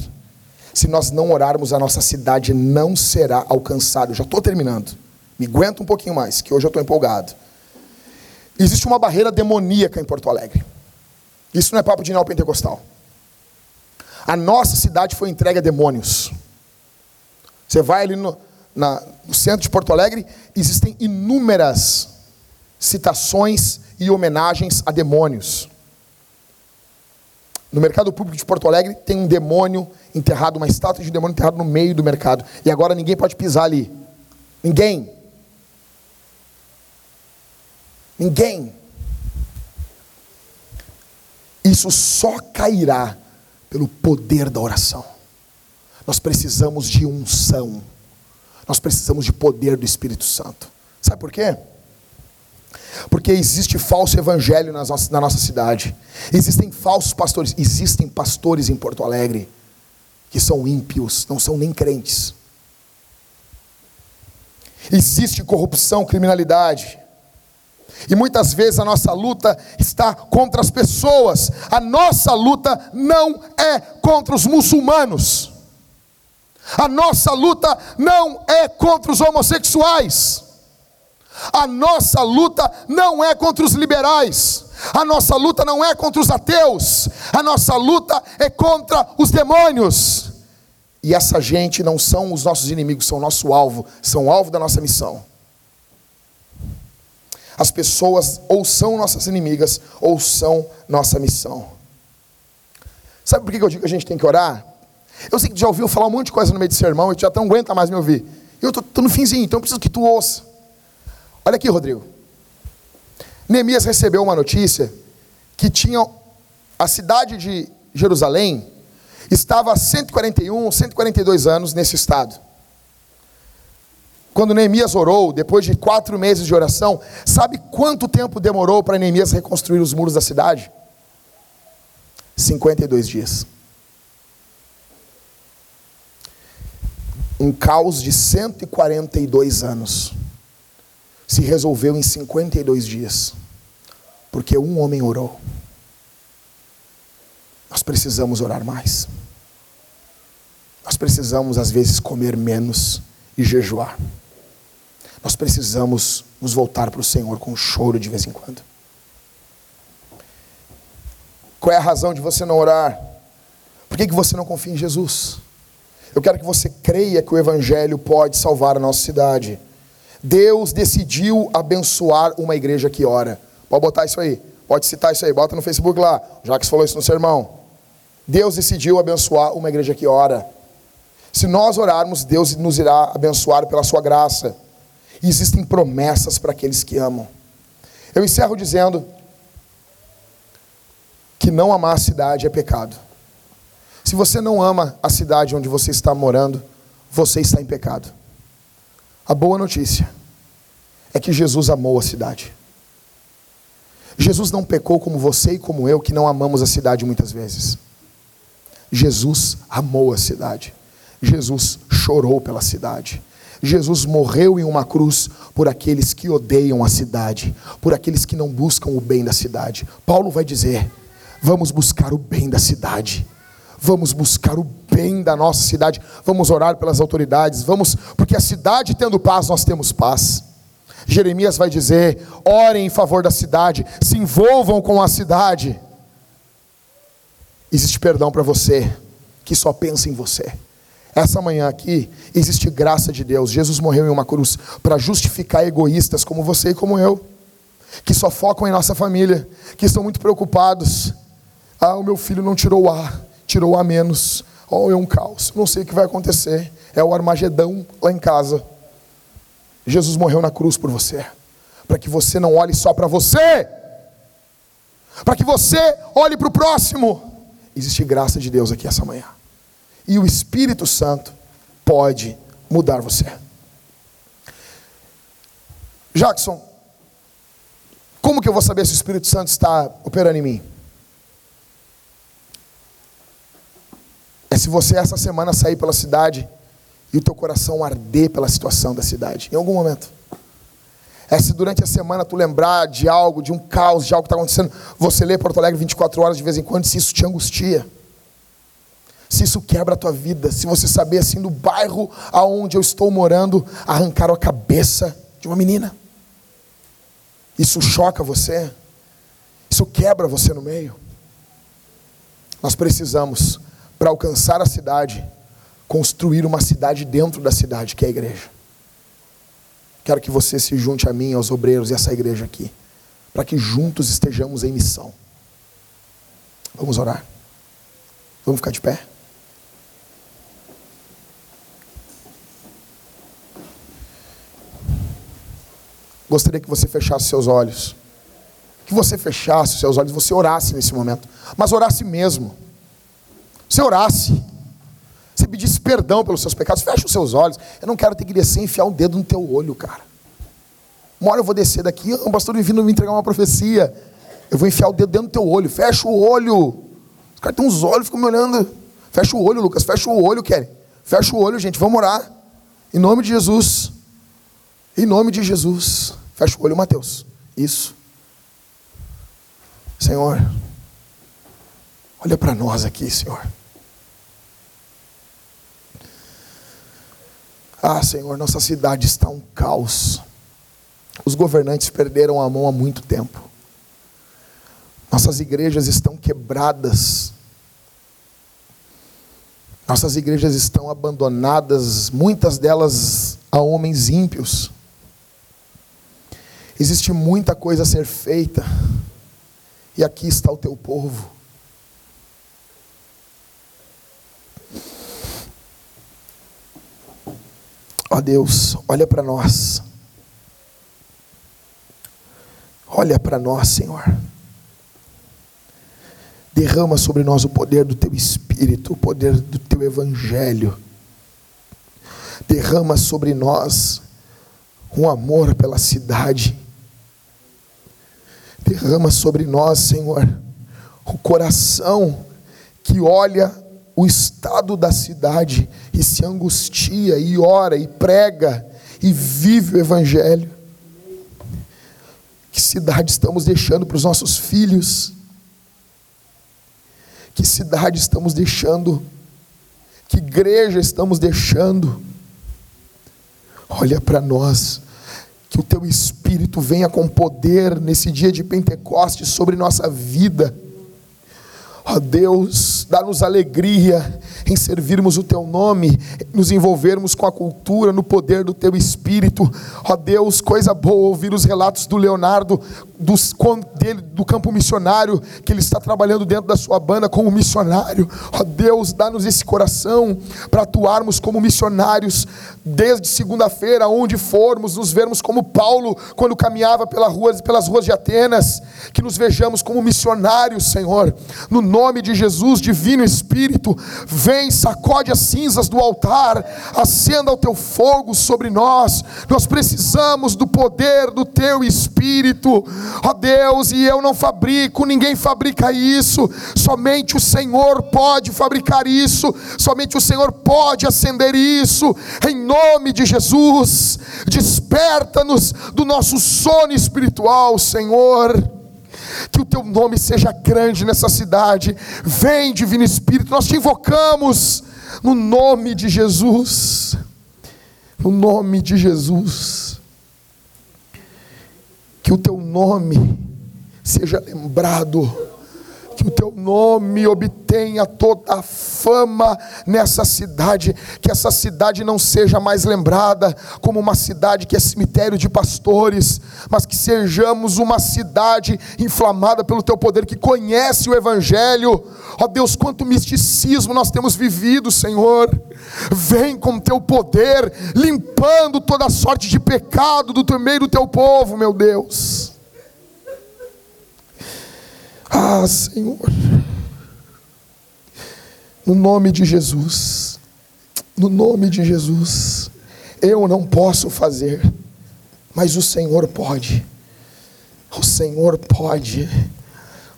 Se nós não orarmos, a nossa cidade não será alcançada. Eu já estou terminando. Me aguenta um pouquinho mais, que hoje eu estou empolgado. Existe uma barreira demoníaca em Porto Alegre. Isso não é papo de neopentecostal. A nossa cidade foi entregue a demônios. Você vai ali no, na, no centro de Porto Alegre, existem inúmeras citações e homenagens a demônios. No mercado público de Porto Alegre tem um demônio enterrado, uma estátua de um demônio enterrado no meio do mercado. E agora ninguém pode pisar ali. Ninguém. Ninguém. Isso só cairá pelo poder da oração. Nós precisamos de unção. Nós precisamos de poder do Espírito Santo. Sabe por quê? Porque existe falso evangelho na nossa, na nossa cidade. Existem falsos pastores. Existem pastores em Porto Alegre que são ímpios, não são nem crentes. Existe corrupção, criminalidade. E muitas vezes a nossa luta está contra as pessoas. A nossa luta não é contra os muçulmanos. A nossa luta não é contra os homossexuais. A nossa luta não é contra os liberais, a nossa luta não é contra os ateus, a nossa luta é contra os demônios. E essa gente não são os nossos inimigos, são nosso alvo, são o alvo da nossa missão. As pessoas ou são nossas inimigas ou são nossa missão. Sabe por que eu digo que a gente tem que orar? Eu sei que já ouviu falar um monte de coisa no meio de sermão e já não aguenta mais me ouvir. Eu estou no finzinho, então eu preciso que tu ouça. Olha aqui, Rodrigo. Neemias recebeu uma notícia que tinha a cidade de Jerusalém estava há 141, 142 anos nesse estado. Quando Neemias orou, depois de quatro meses de oração, sabe quanto tempo demorou para Neemias reconstruir os muros da cidade? 52 dias. Um caos de 142 anos se resolveu em 52 dias, porque um homem orou. Nós precisamos orar mais. Nós precisamos, às vezes, comer menos e jejuar. Nós precisamos nos voltar para o Senhor com choro de vez em quando. Qual é a razão de você não orar? Por que, que você não confia em Jesus? Eu quero que você creia que o Evangelho pode salvar a nossa cidade. Deus decidiu abençoar uma igreja que ora. Pode botar isso aí. Pode citar isso aí. Bota no Facebook lá. Já que falou isso no sermão. Deus decidiu abençoar uma igreja que ora. Se nós orarmos, Deus nos irá abençoar pela sua graça. E existem promessas para aqueles que amam. Eu encerro dizendo que não amar a cidade é pecado. Se você não ama a cidade onde você está morando, você está em pecado. A boa notícia é que Jesus amou a cidade. Jesus não pecou como você e como eu, que não amamos a cidade muitas vezes. Jesus amou a cidade. Jesus chorou pela cidade. Jesus morreu em uma cruz por aqueles que odeiam a cidade, por aqueles que não buscam o bem da cidade. Paulo vai dizer: vamos buscar o bem da cidade. Vamos buscar o bem da nossa cidade. Vamos orar pelas autoridades. Vamos, porque a cidade tendo paz, nós temos paz. Jeremias vai dizer: orem em favor da cidade, se envolvam com a cidade. Existe perdão para você que só pensa em você. Essa manhã aqui existe graça de Deus. Jesus morreu em uma cruz para justificar egoístas como você e como eu, que só focam em nossa família, que estão muito preocupados. Ah, o meu filho não tirou A, tirou A menos. Oh, é um caos. Não sei o que vai acontecer. É o Armagedão lá em casa. Jesus morreu na cruz por você, para que você não olhe só para você, para que você olhe para o próximo. Existe graça de Deus aqui essa manhã. E o Espírito Santo pode mudar você. Jackson, como que eu vou saber se o Espírito Santo está operando em mim? É se você essa semana sair pela cidade e o teu coração arder pela situação da cidade, em algum momento. É se durante a semana tu lembrar de algo, de um caos, de algo que está acontecendo, você lê Porto Alegre 24 horas de vez em quando, se isso te angustia se isso quebra a tua vida, se você saber assim do bairro aonde eu estou morando, arrancaram a cabeça de uma menina. Isso choca você? Isso quebra você no meio? Nós precisamos, para alcançar a cidade, construir uma cidade dentro da cidade, que é a igreja. Quero que você se junte a mim, aos obreiros e essa igreja aqui, para que juntos estejamos em missão. Vamos orar. Vamos ficar de pé? gostaria que você fechasse seus olhos. Que você fechasse seus olhos, você orasse nesse momento. Mas orasse mesmo. Você orasse. Você pedisse perdão pelos seus pecados. Feche os seus olhos. Eu não quero ter que descer e enfiar um dedo no teu olho, cara. Uma hora eu vou descer daqui, o pastor vindo me entregar uma profecia. Eu vou enfiar o dedo dentro do teu olho. Fecha o olho. Os caras têm uns olhos, ficam me olhando. Fecha o olho, Lucas. Fecha o olho, Kelly. Fecha o olho, gente. Vamos orar. Em nome de Jesus. Em nome de Jesus. Fecha o olho, Mateus. Isso. Senhor, olha para nós aqui, Senhor. Ah, Senhor, nossa cidade está um caos. Os governantes perderam a mão há muito tempo. Nossas igrejas estão quebradas. Nossas igrejas estão abandonadas, muitas delas a homens ímpios. Existe muita coisa a ser feita, e aqui está o teu povo. Ó Deus, olha para nós. Olha para nós, Senhor. Derrama sobre nós o poder do teu Espírito, o poder do teu Evangelho. Derrama sobre nós um amor pela cidade Derrama sobre nós, Senhor, o coração que olha o estado da cidade e se angustia e ora e prega e vive o Evangelho. Que cidade estamos deixando para os nossos filhos? Que cidade estamos deixando? Que igreja estamos deixando? Olha para nós que o teu Espírito venha com poder nesse dia de Pentecostes sobre nossa vida. Ó Deus, dá-nos alegria em servirmos o Teu nome, nos envolvermos com a cultura, no poder do Teu Espírito. Ó Deus, coisa boa ouvir os relatos do Leonardo, dos, dele, do campo missionário, que ele está trabalhando dentro da sua banda como missionário. Ó Deus, dá-nos esse coração para atuarmos como missionários, desde segunda-feira, onde formos, nos vermos como Paulo, quando caminhava pelas ruas, pelas ruas de Atenas, que nos vejamos como missionários, Senhor, no nome de Jesus, divino Espírito, vem, sacode as cinzas do altar, acenda o teu fogo sobre nós. Nós precisamos do poder do teu Espírito, ó Deus, e eu não fabrico, ninguém fabrica isso, somente o Senhor pode fabricar isso, somente o Senhor pode acender isso, em nome de Jesus. Desperta-nos do nosso sono espiritual, Senhor que o teu nome seja grande nessa cidade. Vem, Divino Espírito, nós te invocamos no nome de Jesus. No nome de Jesus. Que o teu nome seja lembrado o teu nome obtenha toda a fama nessa cidade, que essa cidade não seja mais lembrada como uma cidade que é cemitério de pastores, mas que sejamos uma cidade inflamada pelo teu poder, que conhece o Evangelho. Ó Deus, quanto misticismo nós temos vivido, Senhor. Vem com teu poder, limpando toda sorte de pecado do meio do teu povo, meu Deus. Ah, Senhor, no nome de Jesus, no nome de Jesus, eu não posso fazer, mas o Senhor pode, o Senhor pode.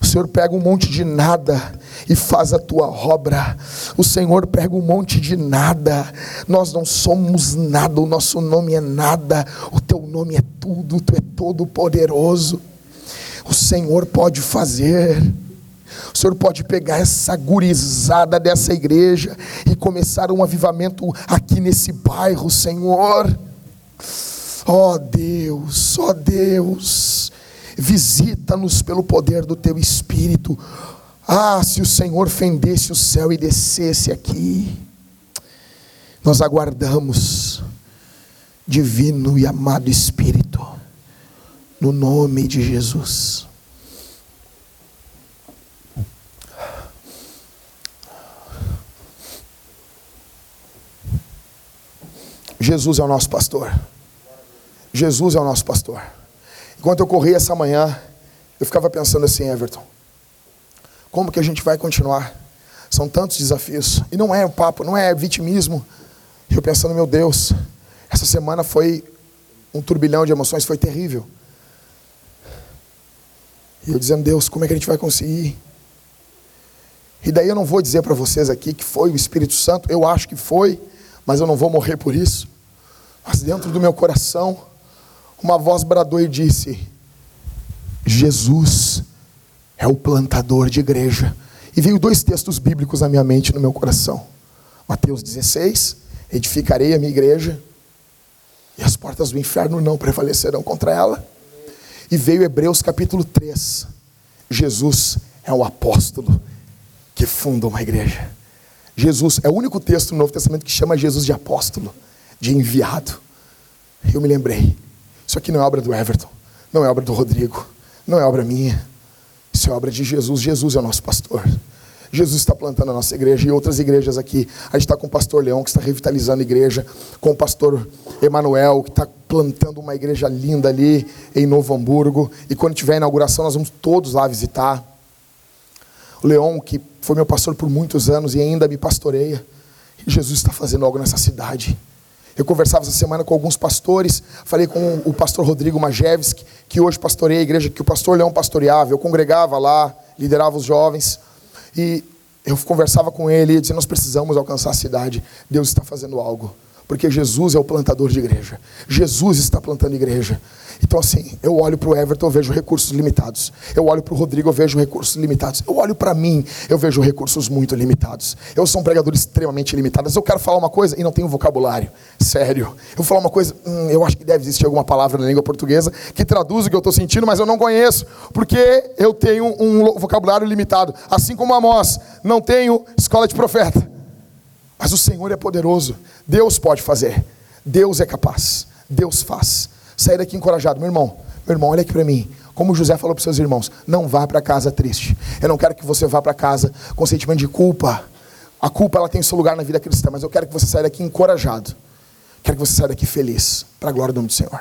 O Senhor pega um monte de nada e faz a tua obra. O Senhor pega um monte de nada. Nós não somos nada, o nosso nome é nada. O teu nome é tudo, tu é todo poderoso. O Senhor pode fazer. O Senhor pode pegar essa gurizada dessa igreja e começar um avivamento aqui nesse bairro, Senhor. Ó oh Deus, ó oh Deus, visita-nos pelo poder do teu Espírito. Ah, se o Senhor fendesse o céu e descesse aqui, nós aguardamos, divino e amado Espírito no nome de Jesus. Jesus é o nosso pastor. Jesus é o nosso pastor. Enquanto eu corri essa manhã, eu ficava pensando assim, Everton, como que a gente vai continuar? São tantos desafios. E não é um papo, não é vitimismo. Eu pensando, meu Deus, essa semana foi um turbilhão de emoções, foi terrível. E eu dizendo, Deus, como é que a gente vai conseguir? E daí eu não vou dizer para vocês aqui que foi o Espírito Santo, eu acho que foi, mas eu não vou morrer por isso. Mas dentro do meu coração, uma voz bradou e disse: Jesus é o plantador de igreja. E veio dois textos bíblicos na minha mente, no meu coração. Mateus 16: Edificarei a minha igreja, e as portas do inferno não prevalecerão contra ela. E veio Hebreus capítulo 3. Jesus é o apóstolo que funda uma igreja. Jesus é o único texto no Novo Testamento que chama Jesus de apóstolo, de enviado. Eu me lembrei. Isso aqui não é obra do Everton, não é obra do Rodrigo, não é obra minha. Isso é obra de Jesus. Jesus é o nosso pastor. Jesus está plantando a nossa igreja e outras igrejas aqui. A gente está com o pastor Leão, que está revitalizando a igreja, com o pastor Emanuel, que está plantando uma igreja linda ali em Novo Hamburgo. E quando tiver a inauguração, nós vamos todos lá visitar. O Leão, que foi meu pastor por muitos anos e ainda me pastoreia. Jesus está fazendo algo nessa cidade. Eu conversava essa semana com alguns pastores, falei com o pastor Rodrigo Majewski, que hoje pastoreia a igreja que o pastor Leão pastoreava. Eu congregava lá, liderava os jovens. E eu conversava com ele e dizia: Nós precisamos alcançar a cidade. Deus está fazendo algo. Porque Jesus é o plantador de igreja. Jesus está plantando igreja. Então, assim, eu olho para o Everton, eu vejo recursos limitados. Eu olho para o Rodrigo, eu vejo recursos limitados. Eu olho para mim, eu vejo recursos muito limitados. Eu sou um pregador extremamente limitado. Eu quero falar uma coisa e não tenho vocabulário. Sério. Eu vou falar uma coisa, hum, eu acho que deve existir alguma palavra na língua portuguesa que traduz o que eu estou sentindo, mas eu não conheço. Porque eu tenho um vocabulário limitado. Assim como Amós, não tenho escola de profeta. Mas o Senhor é poderoso. Deus pode fazer. Deus é capaz. Deus faz sair daqui encorajado. Meu irmão, meu irmão, olha aqui para mim. Como José falou para seus irmãos, não vá para casa triste. Eu não quero que você vá para casa com sentimento de culpa. A culpa ela tem seu lugar na vida cristã, mas eu quero que você saia daqui encorajado. Quero que você saia daqui feliz, para a glória do nome do Senhor.